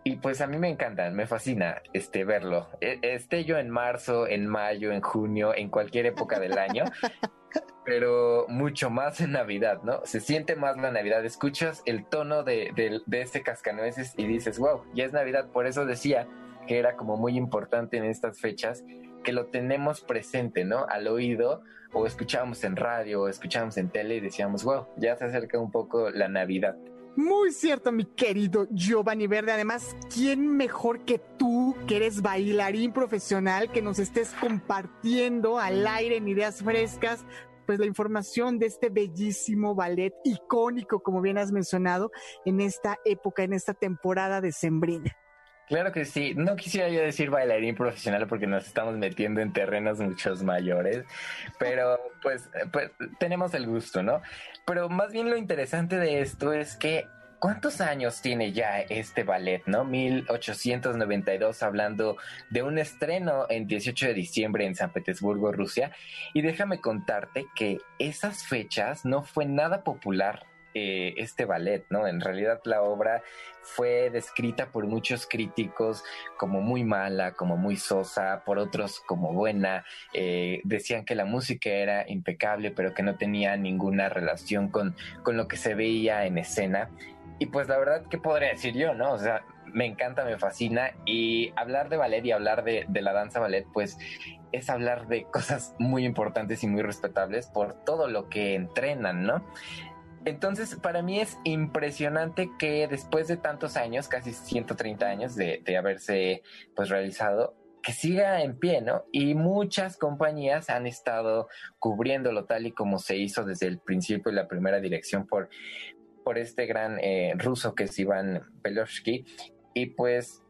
Y pues a mí me encanta, me fascina este verlo. E, esté yo en marzo, en mayo, en junio, en cualquier época del año, <laughs> pero mucho más en Navidad, ¿no? Se siente más la Navidad. Escuchas el tono de, de, este cascanueces y dices, wow, ya es Navidad. Por eso decía que era como muy importante en estas fechas que lo tenemos presente, ¿no? Al oído, o escuchábamos en radio, o escuchábamos en tele y decíamos, wow, ya se acerca un poco la Navidad. Muy cierto, mi querido Giovanni Verde. Además, ¿quién mejor que tú, que eres bailarín profesional, que nos estés compartiendo al aire en ideas frescas? Pues la información de este bellísimo ballet icónico, como bien has mencionado, en esta época, en esta temporada de Sembrina. Claro que sí. No quisiera yo decir bailarín profesional porque nos estamos metiendo en terrenos muchos mayores, pero pues, pues tenemos el gusto, ¿no? Pero más bien lo interesante de esto es que ¿Cuántos años tiene ya este ballet, no? 1892, hablando de un estreno en 18 de diciembre en San Petersburgo, Rusia. Y déjame contarte que esas fechas no fue nada popular eh, este ballet, ¿no? En realidad la obra fue descrita por muchos críticos como muy mala, como muy sosa, por otros como buena. Eh, decían que la música era impecable, pero que no tenía ninguna relación con, con lo que se veía en escena. Y pues la verdad, ¿qué podría decir yo, no? O sea, me encanta, me fascina. Y hablar de ballet y hablar de, de la danza ballet, pues es hablar de cosas muy importantes y muy respetables por todo lo que entrenan, ¿no? Entonces, para mí es impresionante que después de tantos años, casi 130 años de, haberse pues realizado, que siga en pie, ¿no? Y muchas compañías han estado cubriéndolo tal y como se hizo desde el principio y la primera dirección por, por este gran eh, ruso que es Iván Pelovsky. Y pues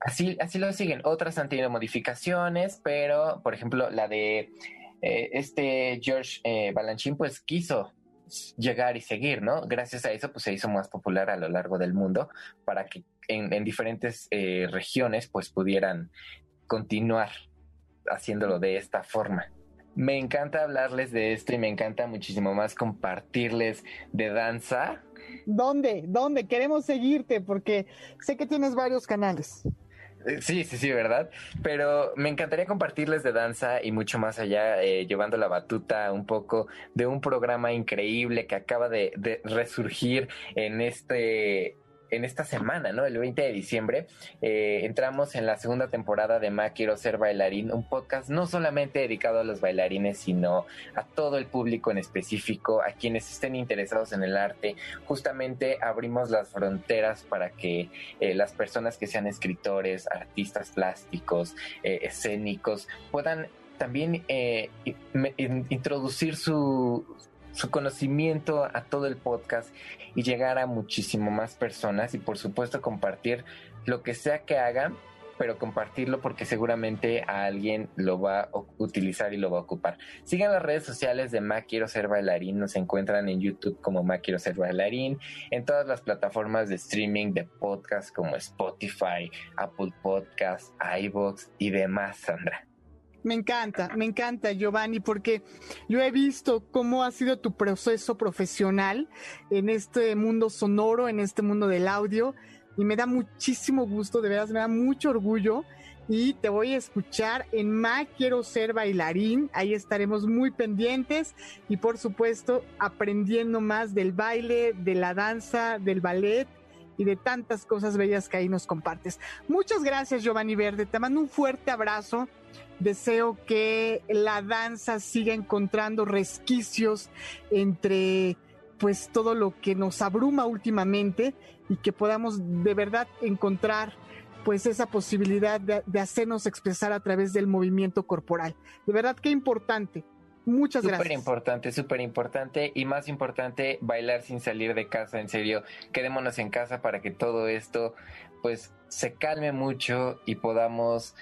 así, así lo siguen. Otras han tenido modificaciones, pero por ejemplo la de eh, este George eh, Balanchín pues quiso llegar y seguir, ¿no? Gracias a eso, pues se hizo más popular a lo largo del mundo para que en, diferentes eh, regiones, pues pudieran continuar haciéndolo de esta forma. Me encanta hablarles de esto y me encanta muchísimo más compartirles de danza. ¿Dónde? ¿Dónde? Queremos seguirte porque sé que tienes varios canales. Eh, sí, sí, sí, ¿verdad? Pero me encantaría compartirles de danza y mucho más allá, eh, llevando la batuta un poco de un programa increíble que acaba de, de resurgir en este en esta semana, ¿no? El 20 de diciembre, eh, entramos en la segunda temporada de Ma Quiero Ser Bailarín, un podcast no solamente dedicado a los bailarines, sino a todo el público en específico, a quienes estén interesados en el arte. Justamente abrimos las fronteras para que eh, las personas que sean escritores, artistas plásticos, eh, escénicos, puedan también introducir su, su conocimiento a todo el podcast y llegar a muchísimo más personas y por supuesto compartir lo que sea que hagan pero compartirlo porque seguramente a alguien lo va a utilizar y lo va a ocupar. Sigan las redes sociales de Ma Quiero Ser Bailarín, nos encuentran en YouTube como Ma Quiero Ser Bailarín, en todas las plataformas de streaming de podcast como Spotify, Apple Podcasts, iVoox y demás, Sandra. Me encanta, me encanta Giovanni, porque yo he visto cómo ha sido tu proceso profesional en este mundo sonoro, en este mundo del audio, y me da muchísimo gusto, de veras, me da mucho orgullo. Y te voy a escuchar en Ma Quiero Ser Bailarín. Ahí estaremos muy pendientes y, por supuesto, aprendiendo más del baile, de la danza, del ballet y de tantas cosas bellas que ahí nos compartes. Muchas gracias, Giovanni Verde. Te mando un fuerte abrazo Deseo que la danza siga encontrando resquicios entre pues todo lo que nos abruma últimamente y que podamos de verdad encontrar pues esa posibilidad de, de hacernos expresar a través del movimiento corporal. De verdad que importante. Muchas gracias. Súper importante, súper importante y más importante, bailar sin salir de casa, en serio. Quedémonos en casa para que todo esto pues se calme mucho y podamos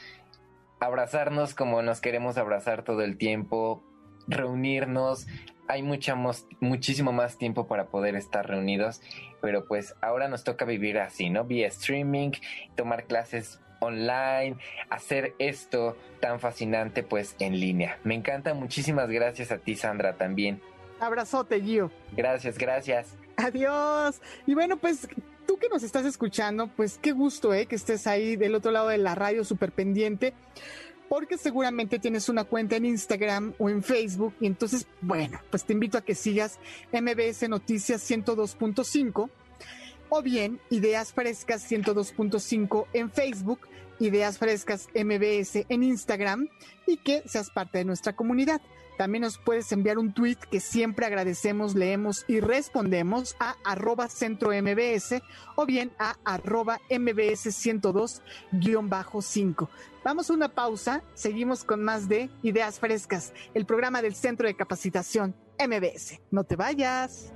abrazarnos como nos queremos abrazar todo el tiempo, reunirnos. Hay mucha, muchísimo más tiempo para poder estar reunidos, pero pues ahora nos toca vivir así, ¿no? Vía streaming, tomar clases online, hacer esto tan fascinante pues en línea. Me encanta, muchísimas gracias a ti Sandra también. Abrazote, Gio. Gracias, gracias. Adiós. Y bueno, pues tú que nos estás escuchando, pues qué gusto, ¿eh? Que estés ahí del otro lado de la radio súper pendiente, porque seguramente tienes una cuenta en Instagram o en Facebook. Y entonces, bueno, pues te invito a que sigas MBS Noticias 102.5 o bien Ideas Frescas 102.5 en Facebook, Ideas Frescas MBS en Instagram y que seas parte de nuestra comunidad. También nos puedes enviar un tweet que siempre agradecemos, leemos y respondemos a arroba centro MBS o bien a arroba MBS 102-5. Vamos a una pausa, seguimos con más de Ideas Frescas, el programa del Centro de Capacitación MBS. No te vayas.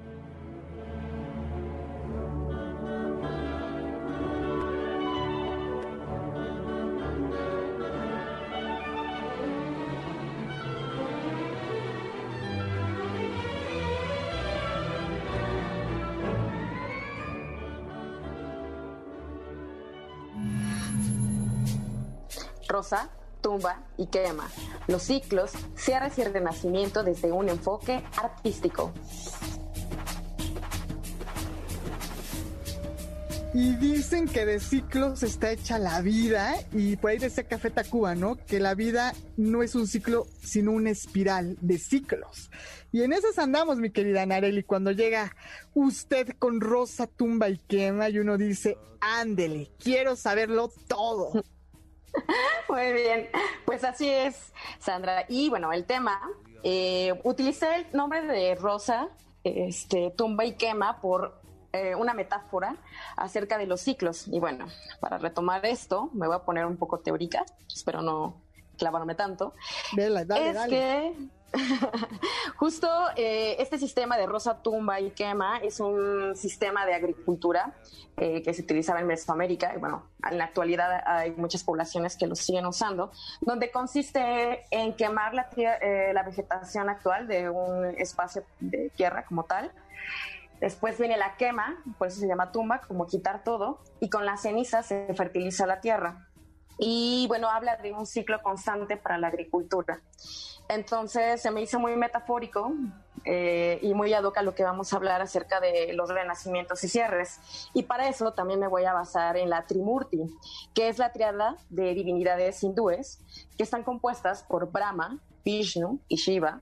Rosa, tumba y quema. Los ciclos, cierres y renacimiento desde un enfoque artístico. Y dicen que de ciclos está hecha la vida, y por ahí decía Café Tacuba, ¿no? Que la vida no es un ciclo, sino una espiral de ciclos. Y en esas andamos, mi querida Nareli, cuando llega usted con rosa, tumba y quema, y uno dice, ándele, quiero saberlo todo. <laughs> <laughs> Muy bien, pues así es, Sandra. Y bueno, el tema, eh, utilicé el nombre de Rosa, este, tumba y quema por eh, una metáfora acerca de los ciclos. Y bueno, para retomar esto, me voy a poner un poco teórica, espero no clavarme tanto. es que <laughs> Justo eh, este sistema de rosa tumba y quema es un sistema de agricultura eh, que se utilizaba en Mesoamérica y bueno, en la actualidad hay muchas poblaciones que lo siguen usando, donde consiste en quemar la, eh, la vegetación actual de un espacio de tierra como tal. Después viene la quema, por eso se llama tumba, como quitar todo, y con las cenizas se fertiliza la tierra. Y bueno, habla de un ciclo constante para la agricultura. Entonces se me hizo muy metafórico eh, y muy ad lo que vamos a hablar acerca de los renacimientos y cierres. Y para eso también me voy a basar en la Trimurti, que es la triada de divinidades hindúes que están compuestas por Brahma, Vishnu y Shiva,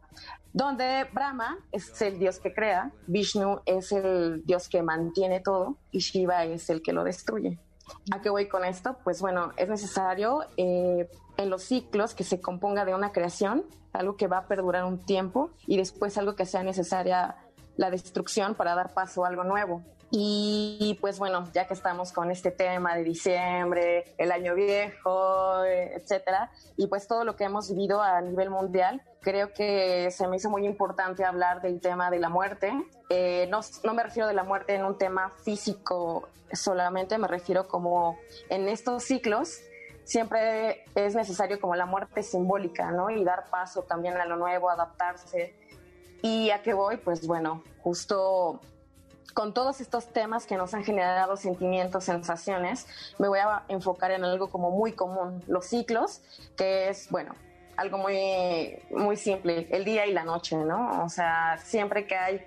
donde Brahma es el dios que crea, Vishnu es el dios que mantiene todo y Shiva es el que lo destruye. ¿A qué voy con esto? Pues bueno, es necesario eh, en los ciclos que se componga de una creación, algo que va a perdurar un tiempo y después algo que sea necesaria la destrucción para dar paso a algo nuevo. Y pues bueno, ya que estamos con este tema de diciembre, el año viejo, etcétera, y pues todo lo que hemos vivido a nivel mundial, creo que se me hizo muy importante hablar del tema de la muerte. Eh, no, no me refiero de la muerte en un tema físico solamente, me refiero como en estos ciclos siempre es necesario como la muerte simbólica, ¿no? Y dar paso también a lo nuevo, adaptarse. ¿Y a qué voy? Pues bueno, justo con todos estos temas que nos han generado sentimientos, sensaciones, me voy a enfocar en algo como muy común, los ciclos, que es, bueno, algo muy, muy simple, el día y la noche, ¿no? O sea, siempre que hay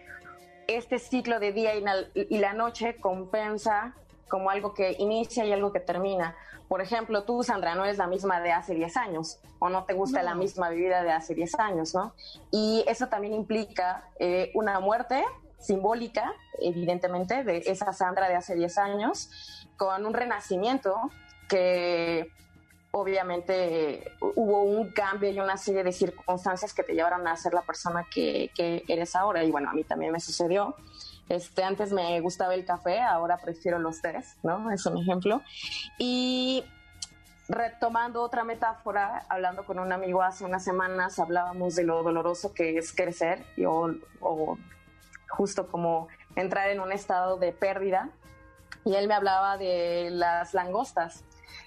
este ciclo de día y la, noche compensa como algo que inicia y algo que termina. Por ejemplo, tú, Sandra, no eres la misma de hace 10 años o no te gusta la misma vida de hace 10 años, ¿no? Y eso también implica eh, una muerte simbólica, evidentemente, de esa Sandra de hace 10 años, con un renacimiento que obviamente hubo un cambio y una serie de circunstancias que te llevaron a ser la persona que, que eres ahora. Y bueno, a mí también me sucedió. Este, antes me gustaba el café, ahora prefiero los tés, ¿no? Es un ejemplo. Y retomando otra metáfora, hablando con un amigo hace unas semanas, hablábamos de lo doloroso que es crecer y, o, o justo como entrar en un estado de pérdida. Y él me hablaba de las langostas,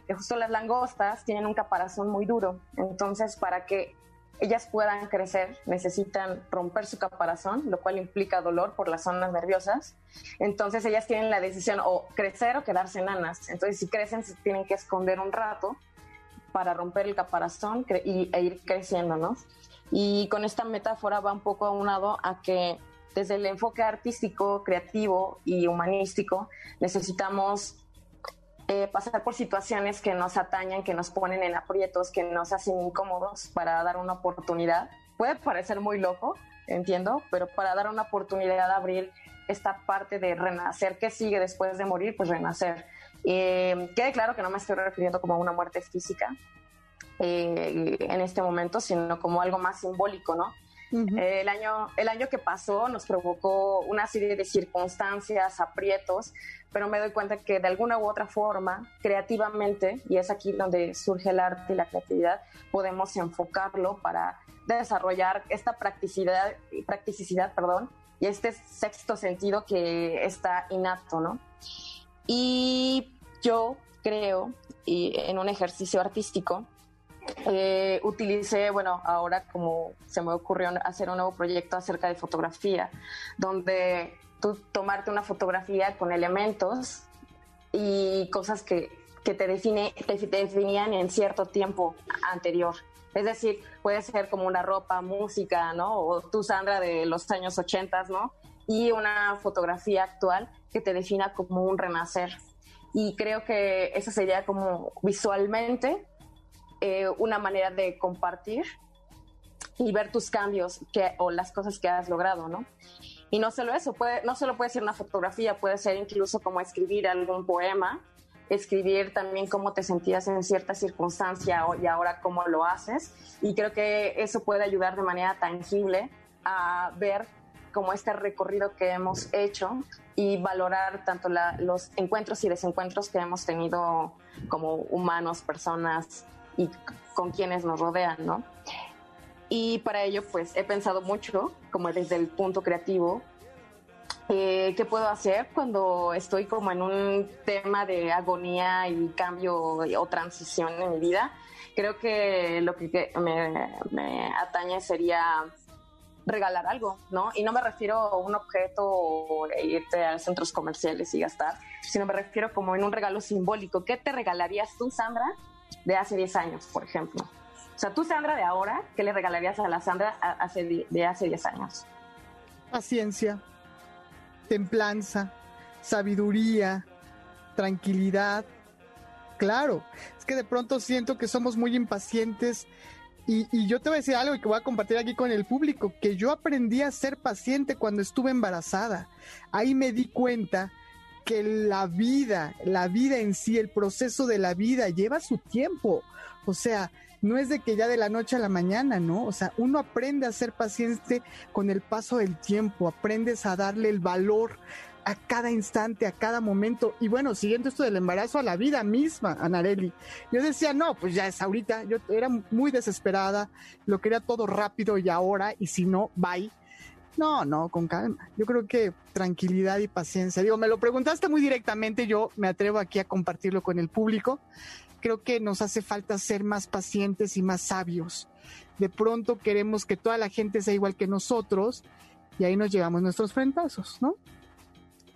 que justo las langostas tienen un caparazón muy duro. Entonces, para que ellas puedan crecer, necesitan romper su caparazón, lo cual implica dolor por las zonas nerviosas. Entonces ellas tienen la decisión o crecer o quedarse enanas. Entonces si crecen se tienen que esconder un rato para romper el caparazón e ir creciendo, ¿no? Y con esta metáfora va un poco aunado a que desde el enfoque artístico, creativo y humanístico necesitamos eh, pasar por situaciones que nos atañan, que nos ponen en aprietos, que nos hacen incómodos para dar una oportunidad. Puede parecer muy loco, entiendo, pero para dar una oportunidad de abrir esta parte de renacer, ¿qué sigue después de morir? Pues renacer. Eh, quede claro que no me estoy refiriendo como a una muerte física eh, en este momento, sino como algo más simbólico, ¿no? El, año, el año que pasó nos provocó una serie de circunstancias, aprietos, pero me doy cuenta que de alguna u otra forma, creativamente, y es aquí donde surge el arte y la creatividad, podemos enfocarlo para desarrollar esta practicidad, practicidad perdón, y este sexto sentido que está innato, ¿no? Y yo creo, y en un ejercicio artístico, eh, utilicé, bueno, ahora como se me ocurrió hacer un nuevo proyecto acerca de fotografía, donde tú tomarte una fotografía con elementos y cosas que, que te, define, te, definían en cierto tiempo anterior. Es decir, puede ser como una ropa, música, ¿no? O tú, Sandra, de los años 80, ¿no? Y una fotografía actual que te defina como un renacer. Y creo que eso sería como visualmente eh, una manera de compartir y ver tus cambios que, o las cosas que has logrado, ¿no? Y no solo eso, puede, no solo puede ser una fotografía, puede ser incluso como escribir algún poema, escribir también cómo te sentías en cierta circunstancia y ahora cómo lo haces. Y creo que eso puede ayudar de manera tangible a ver como este recorrido que hemos hecho y valorar tanto los encuentros y desencuentros que hemos tenido como humanos, personas y con quienes nos rodean, ¿no? Y para ello, pues he pensado mucho, como desde el punto creativo, eh, qué puedo hacer cuando estoy como en un tema de agonía y cambio o transición en mi vida. Creo que lo que me, me atañe sería regalar algo, ¿no? Y no me refiero a un objeto o irte a centros comerciales y gastar, sino me refiero como en un regalo simbólico. ¿Qué te regalarías tú, Sandra, de hace 10 años, por ejemplo? O sea, tú, Sandra, de ahora, ¿qué le regalarías a la Sandra de hace 10 años? Paciencia, templanza, sabiduría, tranquilidad. Claro, es que de pronto siento que somos muy impacientes y, y, yo te voy a decir algo que voy a compartir aquí con el público, que yo aprendí a ser paciente cuando estuve embarazada. Ahí me di cuenta que la vida, la vida en sí, el proceso de la vida lleva su tiempo. O sea, no es de que ya de la noche a la mañana, ¿no? O sea, uno aprende a ser paciente con el paso del tiempo, aprendes a darle el valor a cada instante, a cada momento. Y bueno, siguiendo esto del embarazo a la vida misma, Anareli. Yo decía, no, pues ya es ahorita. Yo era muy desesperada, lo quería todo rápido y ahora, y si no, bye. No, no, con calma. Yo creo que tranquilidad y paciencia. Digo, me lo preguntaste muy directamente, yo me atrevo aquí a compartirlo con el público. creo que nos hace falta ser más pacientes y más sabios. De pronto queremos que toda la gente sea igual que nosotros y ahí nos llevamos nuestros frentazos, ¿no?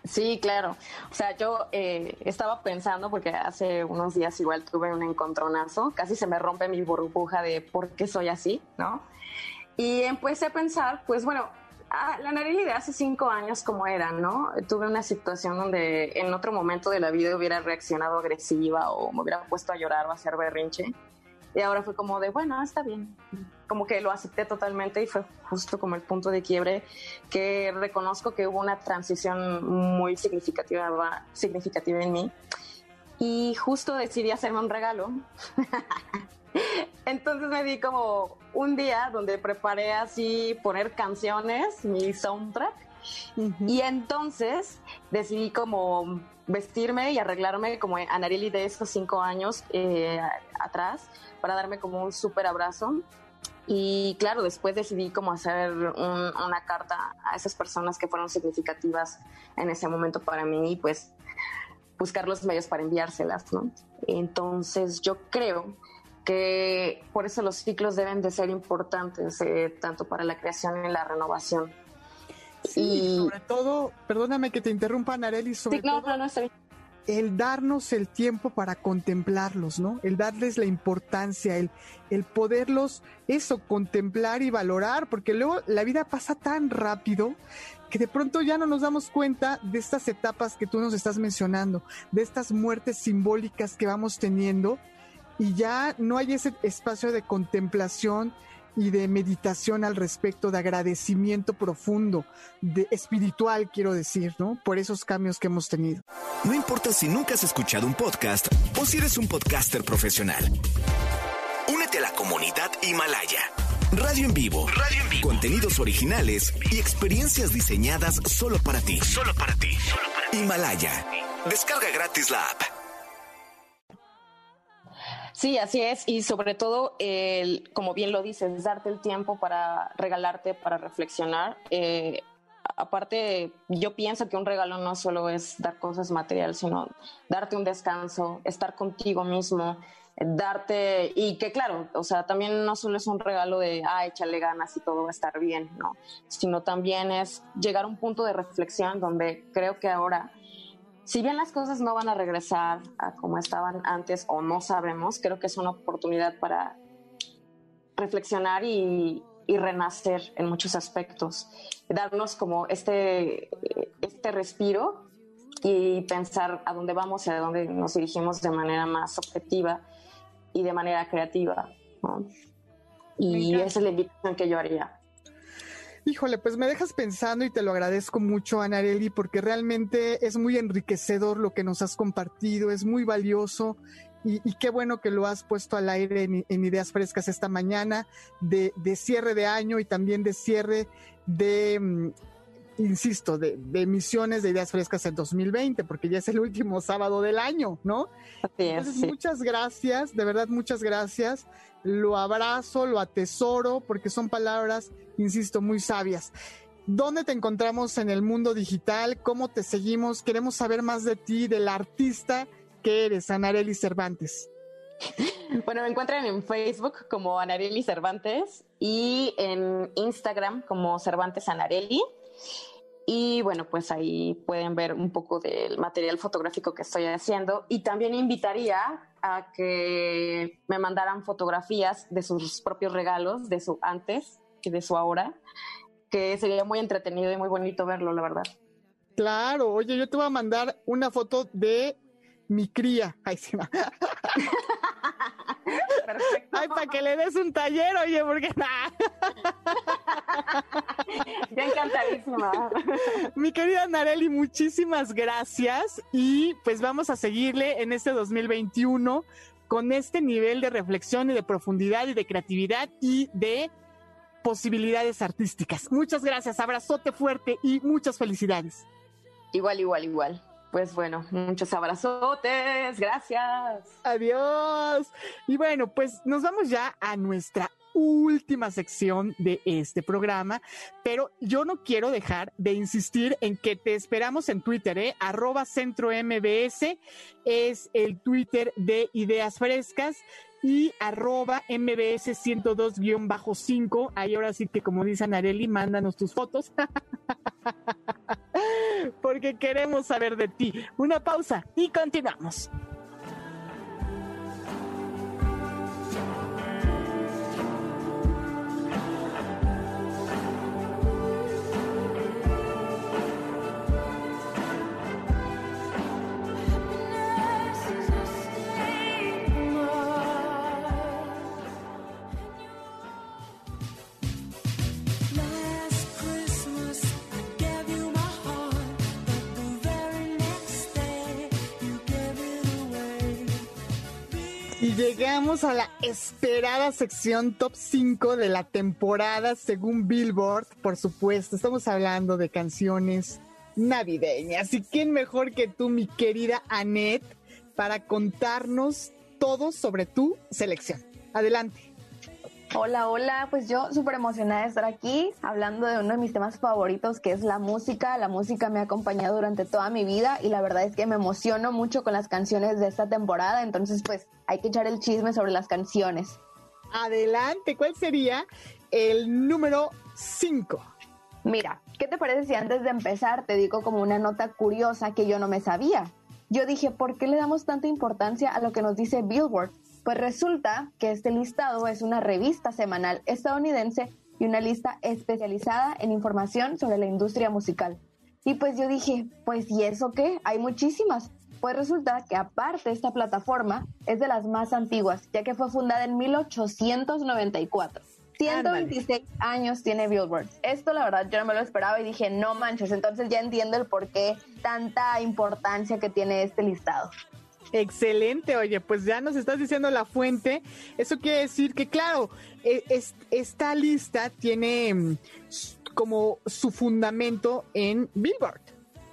Sí, claro. O sea, yo eh, estaba pensando, porque hace unos días igual tuve un encontronazo, casi se me rompe mi burbuja de por qué soy así, ¿no? Y empecé a pensar, pues bueno, ah, la Nareli de hace cinco años como era, ¿no? Tuve una situación donde en otro momento de la vida hubiera reaccionado agresiva o me hubiera puesto a llorar o a hacer berrinche. Y ahora fue como de, bueno, está bien. Como que lo acepté totalmente y fue justo como el punto de quiebre que reconozco que hubo una transición muy significativa, significativa en mí. Y justo decidí hacerme un regalo. <laughs> <laughs> Entonces me di como un día donde preparé así poner canciones, mi soundtrack. Y entonces decidí como vestirme y arreglarme como Anarili de esos cinco años eh, atrás para darme como un súper abrazo. Y claro, después decidí como hacer una carta a esas personas que fueron significativas en ese momento para mí y pues buscar los medios para enviárselas, ¿no? Entonces yo creo que por eso los ciclos deben de ser importantes, eh, tanto para la creación y la renovación. Sí, y sobre todo, perdóname que te interrumpa, Nareli, sobre no, todo no, no, el darnos el tiempo para contemplarlos, ¿no? El darles la importancia, el, el poderlos, eso, contemplar y valorar, porque luego la vida pasa tan rápido que de pronto ya no nos damos cuenta de estas etapas que tú nos estás mencionando, de estas muertes simbólicas que vamos teniendo y ya no hay ese espacio de contemplación y de meditación al respecto, de agradecimiento profundo, de espiritual, quiero decir, ¿no? Por esos cambios que hemos tenido. No importa si nunca has escuchado un podcast o si eres un podcaster profesional. Únete a la comunidad Himalaya. Radio en vivo. Radio en vivo. Contenidos originales y experiencias diseñadas solo para ti. Solo para ti. Solo para ti. Himalaya. Descarga gratis la app. Sí, así es. Y sobre todo, como bien lo dices, darte el tiempo para regalarte, para reflexionar. Eh, aparte, yo pienso que un regalo no solo es dar cosas materiales, sino darte un descanso, estar contigo mismo, darte, y que claro, o sea, también no solo es un regalo de, ah, échale ganas y todo va a estar bien, ¿no? Sino también es llegar a un punto de reflexión donde creo que ahora si bien las cosas no van a regresar a como estaban antes o no sabemos, creo que es una oportunidad para reflexionar y, renacer en muchos aspectos, darnos como este, este respiro y pensar a dónde vamos y a dónde nos dirigimos de manera más objetiva y de manera creativa. Y esa es la invitación que yo haría. Híjole, pues me dejas pensando y te lo agradezco mucho, Anareli, porque realmente es muy enriquecedor lo que nos has compartido, es muy valioso y, qué bueno que lo has puesto al aire en, Ideas Frescas esta mañana, de, cierre de año y también de cierre de, mm, insisto, de, emisiones de Ideas Frescas en 2020, porque ya es el último sábado del año, ¿no? Entonces, muchas gracias, de verdad, muchas gracias. Lo abrazo, lo atesoro, porque son palabras insisto, muy sabias. ¿Dónde te encontramos en el mundo digital? ¿Cómo te seguimos? Queremos saber más de ti, del artista que eres, Anareli Cervantes. Bueno, me encuentran en Facebook como Anareli Cervantes y en Instagram como Cervantes Anareli. Y bueno, pues ahí pueden ver un poco del material fotográfico que estoy haciendo. Y también invitaría a que me mandaran fotografías de sus propios regalos, de su antes de su ahora, que sería muy entretenido y muy bonito verlo, la verdad. Claro, oye, yo te voy a mandar una foto de mi cría. Ay, sí, <laughs> Perfecto. Ay, para que le des un taller, oye, porque <laughs> nada. Ya encantadísima. Mi querida Nareli, muchísimas gracias. Y pues vamos a seguirle en este 2021 con este nivel de reflexión y de profundidad y de creatividad y de posibilidades artísticas. Muchas gracias, abrazote fuerte y muchas felicidades. Igual, igual, igual. Pues bueno, muchos abrazotes, gracias. Adiós. Y bueno, pues nos vamos ya a nuestra última sección de este programa, pero yo no quiero dejar de insistir en que te esperamos en Twitter, ¿eh? Arroba Centro MBS es el Twitter de Ideas Frescas y arroba MBS 102-5. Ahí ahora sí que como dice Nareli, mándanos tus fotos. <laughs> Porque queremos saber de ti. Una pausa y continuamos. Llegamos a la esperada sección top 5 de la temporada según Billboard, por supuesto. Estamos hablando de canciones navideñas. ¿Y quién mejor que tú, mi querida Annette, para contarnos todo sobre tu selección? Adelante. Hola, hola, pues yo súper emocionada de estar aquí hablando de uno de mis temas favoritos que es la música. La música me ha acompañado durante toda mi vida y la verdad es que me emociono mucho con las canciones de esta temporada, entonces pues hay que echar el chisme sobre las canciones. Adelante, ¿cuál sería el número 5? Mira, ¿qué te parece si antes de empezar te digo como una nota curiosa que yo no me sabía? Yo dije, ¿por qué le damos tanta importancia a lo que nos dice Billboard? Pues resulta que este listado es una revista semanal estadounidense y una lista especializada en información sobre la industria musical. Y pues yo dije, pues ¿y eso qué? Hay muchísimas. Pues resulta que aparte esta plataforma es de las más antiguas, ya que fue fundada en 1894. 126 años tiene Billboard. Esto la verdad yo no me lo esperaba y dije, no manches, entonces ya entiendo el por qué tanta importancia que tiene este listado. Excelente, oye, pues ya nos estás diciendo la fuente. Eso quiere decir que, claro, e- es- esta lista tiene mm, como su fundamento en Billboard.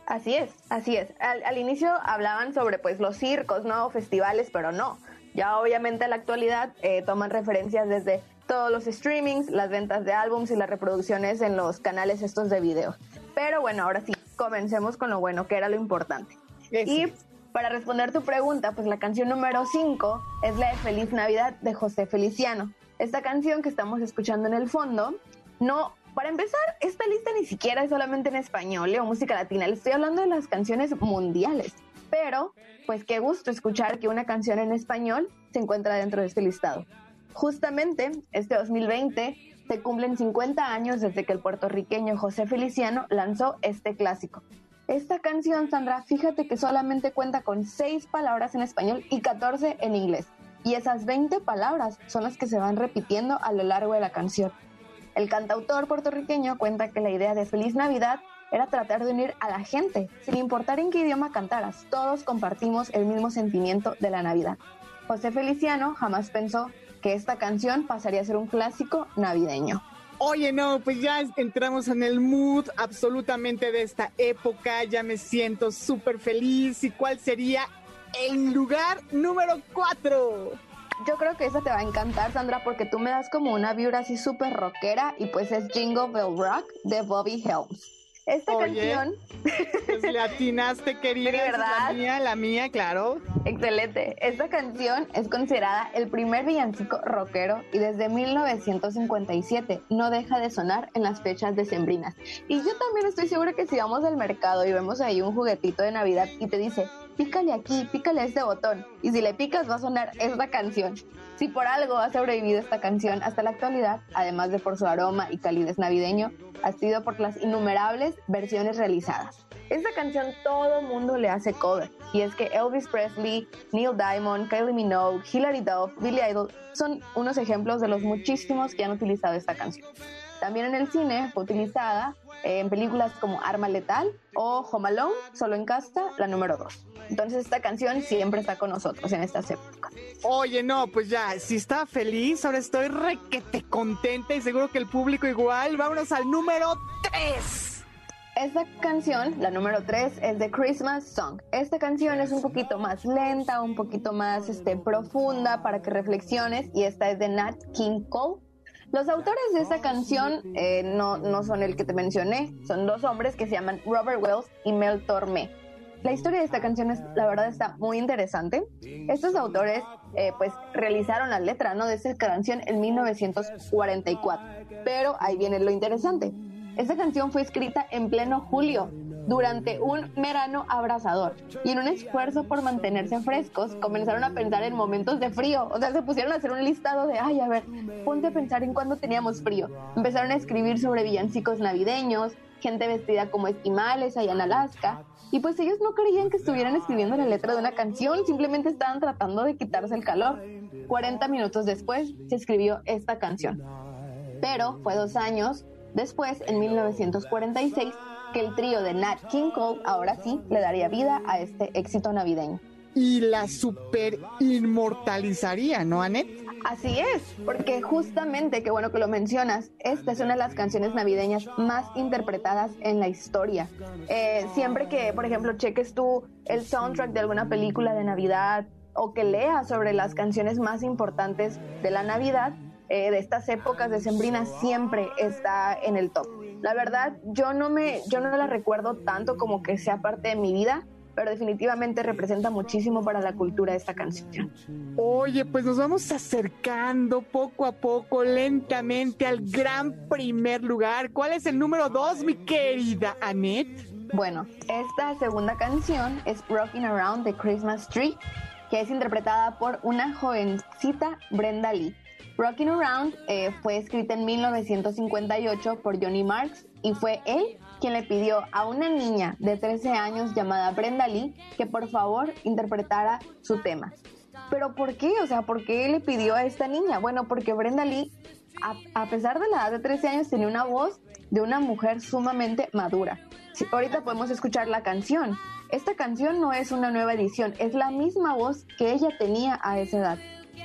Así es, así es. Al, al inicio hablaban sobre pues los circos, ¿no? Festivales, pero no. Ya obviamente en la actualidad eh, toman referencias desde todos los streamings, las ventas de álbums y las reproducciones en los canales estos de video. Pero bueno, ahora sí, comencemos con lo bueno, que era lo importante. Y para responder tu pregunta, pues la canción número 5 es la de Feliz Navidad de José Feliciano. Esta canción que estamos escuchando en el fondo, no, para empezar, esta lista ni siquiera es solamente en español ¿eh? o música latina, le estoy hablando de las canciones mundiales. Pero, pues qué gusto escuchar que una canción en español se encuentra dentro de este listado. Justamente, este 2020 se cumplen 50 años desde que el puertorriqueño José Feliciano lanzó este clásico. Esta canción, Sandra, fíjate que solamente cuenta con 6 palabras en español y 14 en inglés. Y esas 20 palabras son las que se van repitiendo a lo largo de la canción. El cantautor puertorriqueño cuenta que la idea de Feliz Navidad era tratar de unir a la gente, sin importar en qué idioma cantaras. Todos compartimos el mismo sentimiento de la Navidad. José Feliciano jamás pensó que esta canción pasaría a ser un clásico navideño. Oye, no, pues ya entramos en el mood absolutamente de esta época, ya me siento súper feliz. ¿Y cuál sería el lugar número 4? Yo creo que esa te va a encantar, Sandra, porque tú me das como una vibra así súper rockera y pues es Jingle Bell Rock de Bobby Helms. Esta Oye, canción... Pues le atinaste, querida. La mía, la mía, claro. Excelente. Esta canción es considerada el primer villancico rockero y desde 1957 no deja de sonar en las fechas decembrinas. Y yo también estoy segura que si vamos al mercado y vemos ahí un juguetito de Navidad y te dice, pícale aquí, pícale este botón, y si le picas va a sonar esta canción. Si por algo ha sobrevivido esta canción hasta la actualidad, además de por su aroma y calidez navideño, ha sido por las innumerables versiones realizadas. Esta canción todo mundo le hace cover, y es que Elvis Presley, Neil Diamond, Kylie Minogue, Hilary Duff, Billy Idol son unos ejemplos de los muchísimos que han utilizado esta canción. También en el cine fue utilizada en películas como Arma Letal o Home Alone, solo en casta, la número 2. Entonces esta canción siempre está con nosotros en estas épocas. Oye, no, pues ya, si estaba feliz, ahora estoy requete contenta y seguro que el público igual. Vámonos al número 3. Esta canción, la número 3, es de Christmas Song. Esta canción es un poquito más lenta, un poquito más este, profunda para que reflexiones y esta es de Nat King Cole. Los autores de esta canción eh, no, no son el que te mencioné, son dos hombres que se llaman Robert Wells y Mel Tormé. La historia de esta canción es, la verdad, está muy interesante. Estos autores, eh, pues, realizaron la letra, ¿no? De esta canción en 1944. Pero ahí viene lo interesante. Esta canción fue escrita en pleno julio, durante un verano abrasador. Y en un esfuerzo por mantenerse frescos, comenzaron a pensar en momentos de frío. O sea, se pusieron a hacer un listado de, ay, a ver, ponte a pensar en cuándo teníamos frío. Empezaron a escribir sobre villancicos navideños, gente vestida como esquimales allá en Alaska. Y pues ellos no creían que estuvieran escribiendo la letra de una canción, simplemente estaban tratando de quitarse el calor. 40 minutos después se escribió esta canción. Pero fue dos años después, en 1946, que el trío de Nat King Cole ahora sí le daría vida a este éxito navideño. Y la super inmortalizaría, ¿no, Anet? Así es, porque justamente, qué bueno que lo mencionas, esta es una de las canciones navideñas más interpretadas en la historia. Eh, siempre que, por ejemplo, cheques tú el soundtrack de alguna película de Navidad o que leas sobre las canciones más importantes de la Navidad, eh, de estas épocas decembrinas, siempre está en el top. La verdad, yo no me, yo no la recuerdo tanto como que sea parte de mi vida, pero definitivamente representa muchísimo para la cultura esta canción. Oye, pues nos vamos acercando poco a poco, lentamente al gran primer lugar. ¿Cuál es el número dos, mi querida Annette? Bueno, esta segunda canción es Rocking Around the Christmas Tree, que es interpretada por una jovencita Brenda Lee. Rocking Around eh, fue escrita en 1958 por Johnny Marks y fue él quien le pidió a una niña de 13 años llamada Brenda Lee que por favor interpretara su tema. Pero ¿por qué? O sea, ¿por qué le pidió a esta niña? Bueno, porque Brenda Lee, a, pesar de la edad de 13 años, tenía una voz de una mujer sumamente madura. ahorita podemos escuchar la canción. Esta canción no es una nueva edición, es la misma voz que ella tenía a esa edad.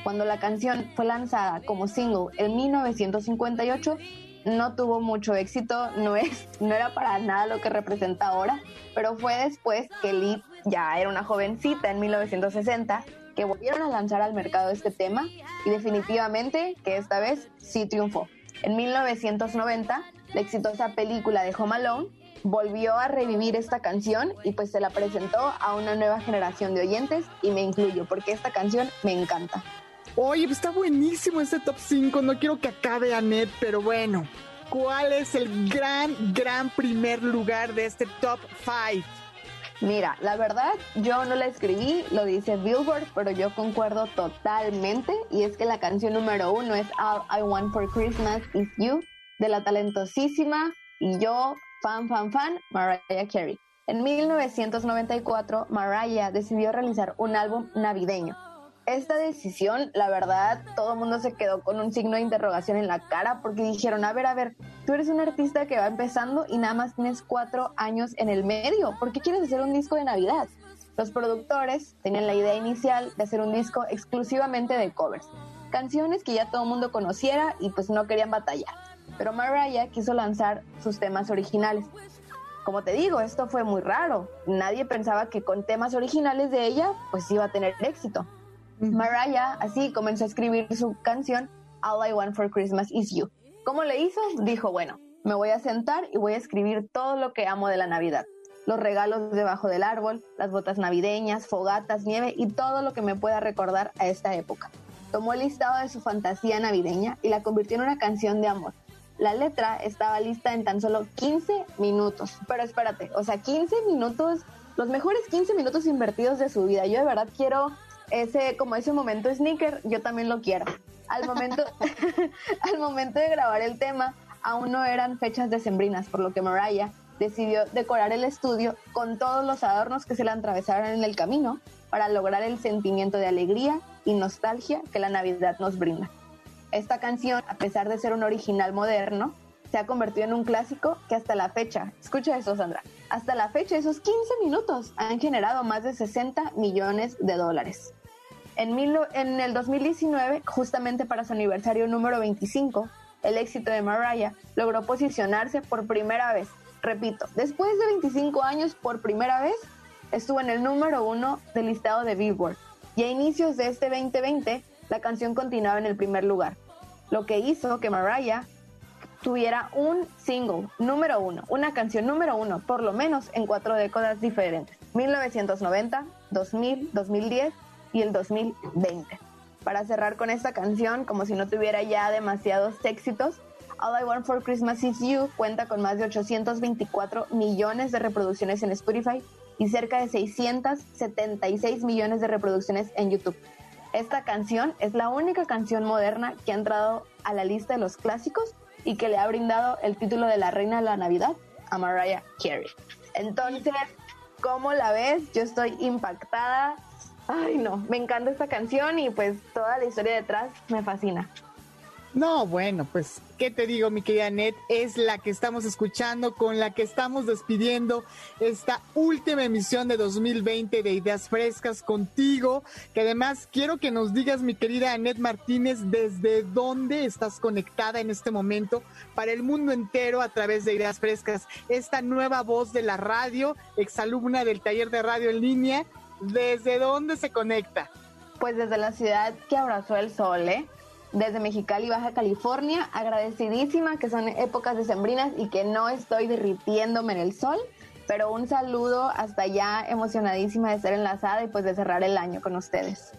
Cuando la canción fue lanzada como single en 1958, no tuvo mucho éxito, no, es, no era para nada lo que representa ahora, pero fue después que Lee ya era una jovencita en 1960 que volvieron a lanzar al mercado este tema y definitivamente que esta vez sí triunfó. En 1990, la exitosa película de Home Alone volvió a revivir esta canción y pues se la presentó a una nueva generación de oyentes y me incluyo porque esta canción me encanta. Oye, pues está buenísimo este top 5. No quiero que acabe Anet, pero bueno. ¿Cuál es el gran, gran primer lugar de este top 5? Mira, la verdad, yo no la escribí, lo dice Billboard, pero yo concuerdo totalmente. Y es que la canción número uno es All I Want for Christmas Is You, de la talentosísima y yo, fan, fan, fan, Mariah Carey. En 1994, Mariah decidió realizar un álbum navideño esta decisión, la verdad, todo el mundo se quedó con un signo de interrogación en la cara porque dijeron, a ver, a ver, tú eres un artista que va empezando y nada más tienes cuatro años en el medio, ¿por qué quieres hacer un disco de Navidad? Los productores tenían la idea inicial de hacer un disco exclusivamente de covers, canciones que ya todo el mundo conociera y pues no querían batallar. Pero Mariah quiso lanzar sus temas originales. Como te digo, esto fue muy raro. Nadie pensaba que con temas originales de ella pues iba a tener éxito. Mariah así comenzó a escribir su canción All I Want for Christmas Is You. ¿Cómo le hizo? Dijo, bueno, me voy a sentar y voy a escribir todo lo que amo de la Navidad. Los regalos debajo del árbol, las botas navideñas, fogatas, nieve y todo lo que me pueda recordar a esta época. Tomó el listado de su fantasía navideña y la convirtió en una canción de amor. La letra estaba lista en tan solo 15 minutos. Pero espérate, o sea, 15 minutos, los mejores 15 minutos invertidos de su vida. Yo de verdad quiero ese, como ese momento sneaker, yo también lo quiero. Al momento, <laughs> al momento de grabar el tema, aún no eran fechas decembrinas, por lo que Mariah decidió decorar el estudio con todos los adornos que se le atravesaron en el camino para lograr el sentimiento de alegría y nostalgia que la Navidad nos brinda. Esta canción, a pesar de ser un original moderno, se ha convertido en un clásico que hasta la fecha, escucha eso Sandra, hasta la fecha esos 15 minutos han generado más de 60 millones de dólares. En, en el 2019, justamente para su aniversario número 25, el éxito de Mariah logró posicionarse por primera vez, Repito, después de 25 años por primera vez estuvo en el número uno del listado de Billboard y a inicios de este 2020 la canción continuaba en el primer lugar, lo que hizo que Mariah tuviera un single número uno, una canción número uno, por lo menos en cuatro décadas diferentes, 1990, 2000, 2010 y el 2020. Para cerrar con esta canción, como si no tuviera ya demasiados éxitos, All I Want for Christmas Is You cuenta con más de 824 millones de reproducciones en Spotify y cerca de 676 millones de reproducciones en YouTube. Esta canción es la única canción moderna que ha entrado a la lista de los clásicos y que le ha brindado el título de la reina de la Navidad a Mariah Carey. Entonces, ¿cómo la ves? Yo estoy impactada. Ay, no, me encanta esta canción y pues toda la historia detrás me fascina. No, bueno, pues, ¿qué te digo, mi querida Net? Es la que estamos escuchando, con la que estamos despidiendo esta última emisión de 2020 de Ideas Frescas contigo, que además quiero que nos digas, mi querida Anet Martínez, desde dónde estás conectada en este momento para el mundo entero a través de Ideas Frescas, esta nueva voz de la radio, exalumna del taller de radio en línea, ¿desde dónde se conecta? Pues desde la ciudad que abrazó el sol, ¿eh? Desde Mexicali, Baja California, agradecidísima que son épocas decembrinas y que no estoy derritiéndome en el sol, pero un saludo hasta allá, emocionadísima de estar enlazada y pues de cerrar el año con ustedes.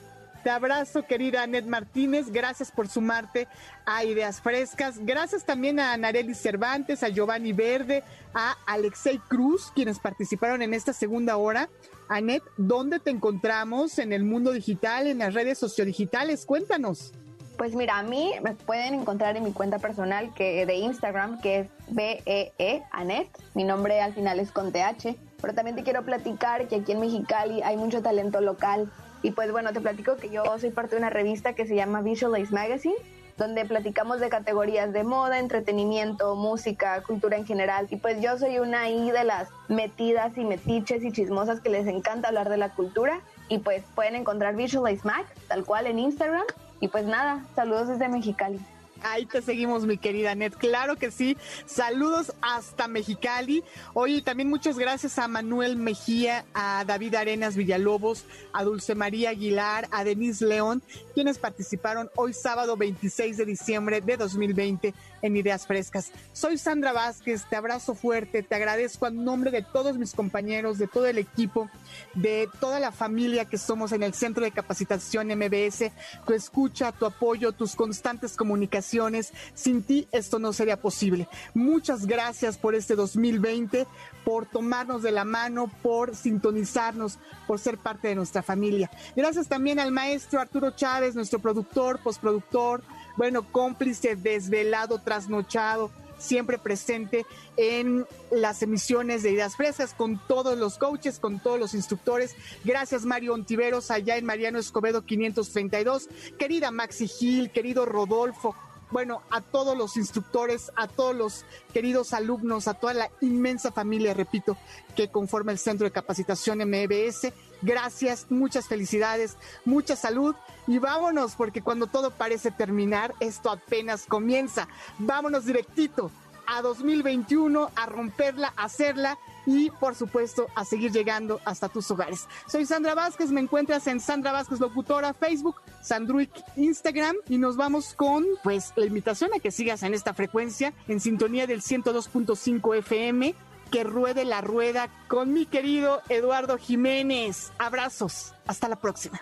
Te abrazo, querida Anet Martínez. Gracias por sumarte a Ideas Frescas. Gracias también a Nareli Cervantes, a Giovanni Verde, a Alexei Cruz, quienes participaron en esta segunda hora. Anet, ¿dónde te encontramos en el mundo digital, en las redes sociodigitales? Cuéntanos. Pues mira, a mí me pueden encontrar en mi cuenta personal que de Instagram, que es BEE Anet. Mi nombre al final es con TH. Pero también te quiero platicar que aquí en Mexicali hay mucho talento local. Y pues bueno, te platico que yo soy parte de una revista que se llama Visualize Magazine, donde platicamos de categorías de moda, entretenimiento, música, cultura en general. Y pues yo soy una ahí de las metidas y metiches y chismosas que les encanta hablar de la cultura. Y pues pueden encontrar Visualize Mag, tal cual en Instagram. Y pues nada, saludos desde Mexicali. Ahí te seguimos, mi querida Net. Claro que sí. Saludos hasta Mexicali. Oye, también muchas gracias a Manuel Mejía, a David Arenas Villalobos, a Dulce María Aguilar, a Denise León, quienes participaron hoy sábado 26 de diciembre de 2020 en Ideas Frescas. Soy Sandra Vázquez, te abrazo fuerte, te agradezco a nombre de todos mis compañeros, de todo el equipo, de toda la familia que somos en el Centro de Capacitación MBS, tu escucha, tu apoyo, tus constantes comunicaciones. Sin ti esto no sería posible. Muchas gracias por este 2020, por tomarnos de la mano, por sintonizarnos, por ser parte de nuestra familia. Gracias también al maestro Arturo Chávez, nuestro productor, postproductor, bueno, cómplice, desvelado, trasnochado, siempre presente en las emisiones de Ideas Frescas con todos los coaches, con todos los instructores. Gracias Mario Ontiveros allá en Mariano Escobedo 532. Querida Maxi Gil, querido Rodolfo, bueno, a todos los instructores, a todos los queridos alumnos, a toda la inmensa familia, repito, que conforma el Centro de Capacitación MBS. Gracias, muchas felicidades, mucha salud y vámonos, porque cuando todo parece terminar, esto apenas comienza. Vámonos directito a 2021, a romperla, a hacerla y por supuesto a seguir llegando hasta tus hogares. Soy Sandra Vázquez, me encuentras en Sandra Vázquez Locutora, Facebook, Sandruic, Instagram y nos vamos con pues la invitación a que sigas en esta frecuencia en sintonía del 102.5 FM que ruede la rueda con mi querido Eduardo Jiménez. Abrazos, hasta la próxima.